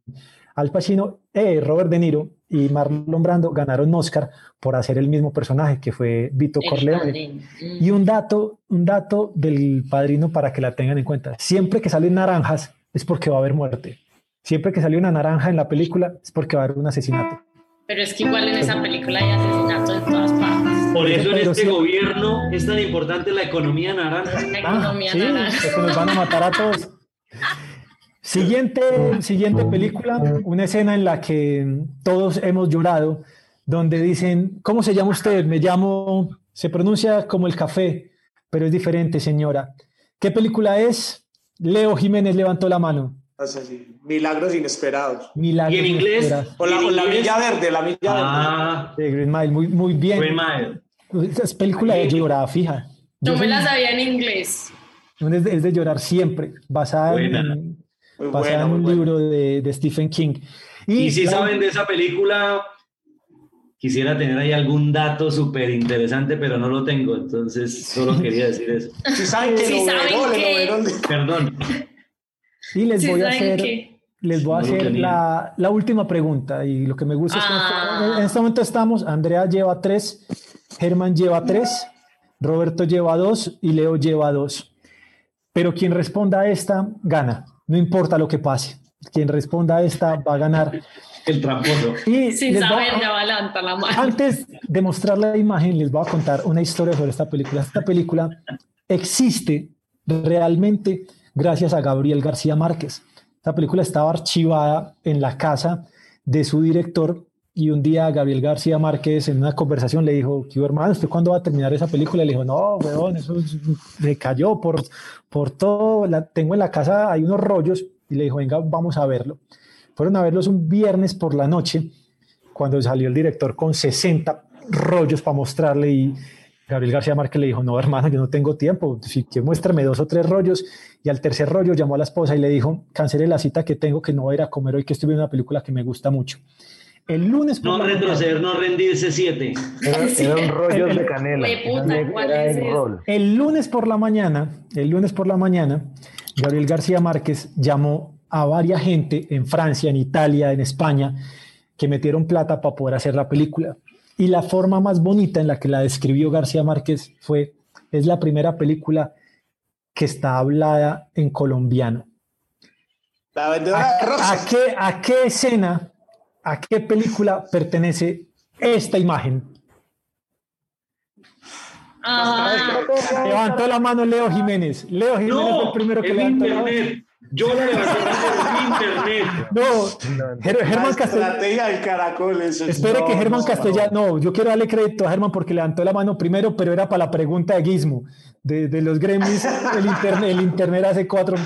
Al Pacino, eh, Robert De Niro y Marlon Brando ganaron un Oscar por hacer el mismo personaje, que fue Vito El Corleone. Mm. Y un dato, un dato del padrino para que la tengan en cuenta. Siempre que salen naranjas es porque va a haber muerte. Siempre que sale una naranja en la película es porque va a haber un asesinato. Pero es que igual en esa película hay asesinatos en todas partes. Por eso en Pero este sí. gobierno es tan importante la economía naranja. La Ah, economía sí, naranja. es que nos van a matar a todos. Siguiente, siguiente película, una escena en la que todos hemos llorado, donde dicen, ¿cómo se llama usted? Me llamo, se pronuncia como el café, pero es diferente, señora. ¿Qué película es? Leo Jiménez levantó la mano. o sea, sí, milagros inesperados. Milagros ¿Y en inglés? inesperados. O la, ¿En o la milla verde, la milla Ah, De Green Mile, muy, muy bien. Green Mile. Es película de llorada, fija. Yo No me la sabía en inglés. es, de, es de llorar siempre, basada en, Buena. en- Muy basada en un libro de, de Stephen King. Y si la- saben de esa película, quisiera tener ahí algún dato súper interesante, pero no lo tengo. Entonces, solo quería decir eso. Si saben que lo saben que- verón. Perdón. Y les Sí, voy a ¿saben hacer, les voy a hacer la, la última pregunta. Y lo que me gusta es que este- Ah. en este momento estamos, Andrea lleva tres, Germán lleva tres, Roberto lleva dos y Leo lleva dos. Pero quien responda a esta, gana. No importa lo que pase. Quien responda a esta va a ganar. El tramposo. Y Sin les voy a- saber, ya adelanta la mano. Antes de mostrar la imagen, les voy a contar una historia sobre esta película. Esta película existe realmente gracias a Gabriel García Márquez. Esta película estaba archivada en la casa de su director y un día Gabriel García Márquez en una conversación le dijo, "Tío, hermano, ¿usted cuándo va a terminar esa película? Le dijo, no, weón, eso es- me cayó por, por todo, la, tengo en la casa, hay unos rollos y le dijo, venga, vamos a verlo. Fueron a verlos un viernes por la noche cuando salió el director con 60 rollos para mostrarle y Gabriel García Márquez le dijo, no, hermano, yo no tengo tiempo, si que muéstrame dos o tres rollos. Y al tercer rollo llamó a la esposa y le dijo, cancele la cita que tengo, que no voy a ir a comer hoy, que estoy viendo una película que me gusta mucho. El lunes por No retroceder, no rendirse siete. Eran rollos de canela. el lunes por la mañana, el lunes por la mañana, Gabriel García Márquez llamó a varias gente en Francia, en Italia, en España, que metieron plata para poder hacer la película. Y la forma más bonita en la que la describió García Márquez fue, es la primera película que está hablada en colombiano. ¿A, ¿A, qué, ¿A qué escena, a qué película pertenece esta imagen? Ah. Levantó la mano Leo Jiménez. Leo Jiménez fue el primero que levantó la mano. Yo le internet. No, Germán Castellano. caracol. Espere que Germán Castellano. No, yo quiero darle crédito a Germán porque levantó la mano primero, pero era para la pregunta de Gizmo, de, de los gremios. El internet, el internet hace cuatro.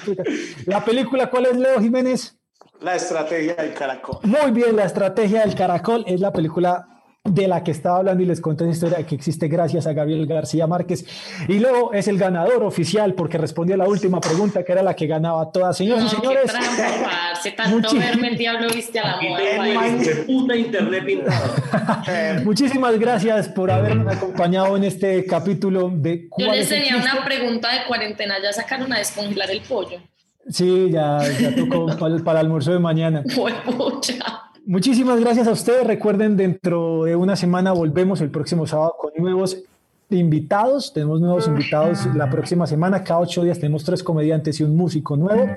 La película, ¿cuál es, Leo Jiménez? La estrategia del caracol. Muy bien, la estrategia del caracol es la película de la que estaba hablando y les conté esa historia que existe gracias a Gabriel García Márquez. Y luego es el ganador oficial porque respondió a la última pregunta que era la que ganaba todas. Señoras y señores. tanto verme el diablo viste a la moda. internet Muchísimas gracias por haberme acompañado en este capítulo de... Yo les tenía una pregunta de cuarentena. ¿Ya sacaron a descongelar el pollo? Sí, ya, ya tocó para, para el almuerzo de mañana. Muchísimas gracias a ustedes. Recuerden, dentro de una semana volvemos el próximo sábado con nuevos invitados. Tenemos nuevos invitados la próxima semana. Cada ocho días tenemos tres comediantes y un músico nuevo.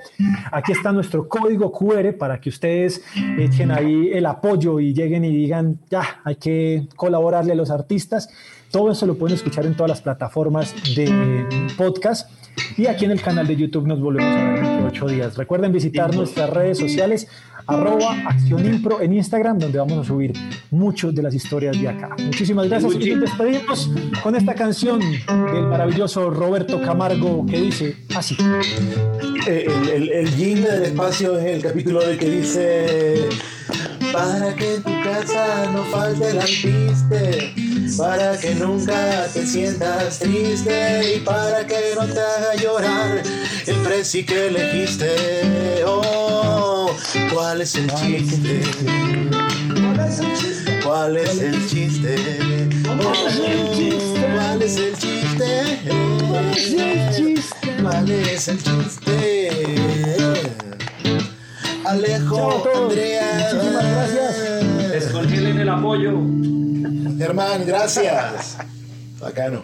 Aquí está nuestro código QR para que ustedes echen ahí el apoyo y lleguen y digan, ya, hay que colaborarle a los artistas. Todo eso lo pueden escuchar en todas las plataformas de podcast. Y aquí en el canal de YouTube nos volvemos a ver ocho días. Recuerden visitar nuestras redes sociales arroba Acción Impro en Instagram, donde vamos a subir muchas de las historias de acá. Muchísimas gracias y nos despedimos con esta canción del maravilloso Roberto Camargo que dice así. Eh, el, el, el del espacio es el capítulo de que dice para que en tu casa no falte el alpiste, para que nunca te sientas triste y para que no te haga llorar el preci que elegiste. Oh, ¿cuál es el chiste? ¿Cuál es el chiste? ¿Cuál es el chiste? ¿Cuál es el chiste? ¿Cuál es el chiste? Alejo, Andrea. Muchísimas gracias. Descongelen el apoyo. Germán, gracias. Bacano.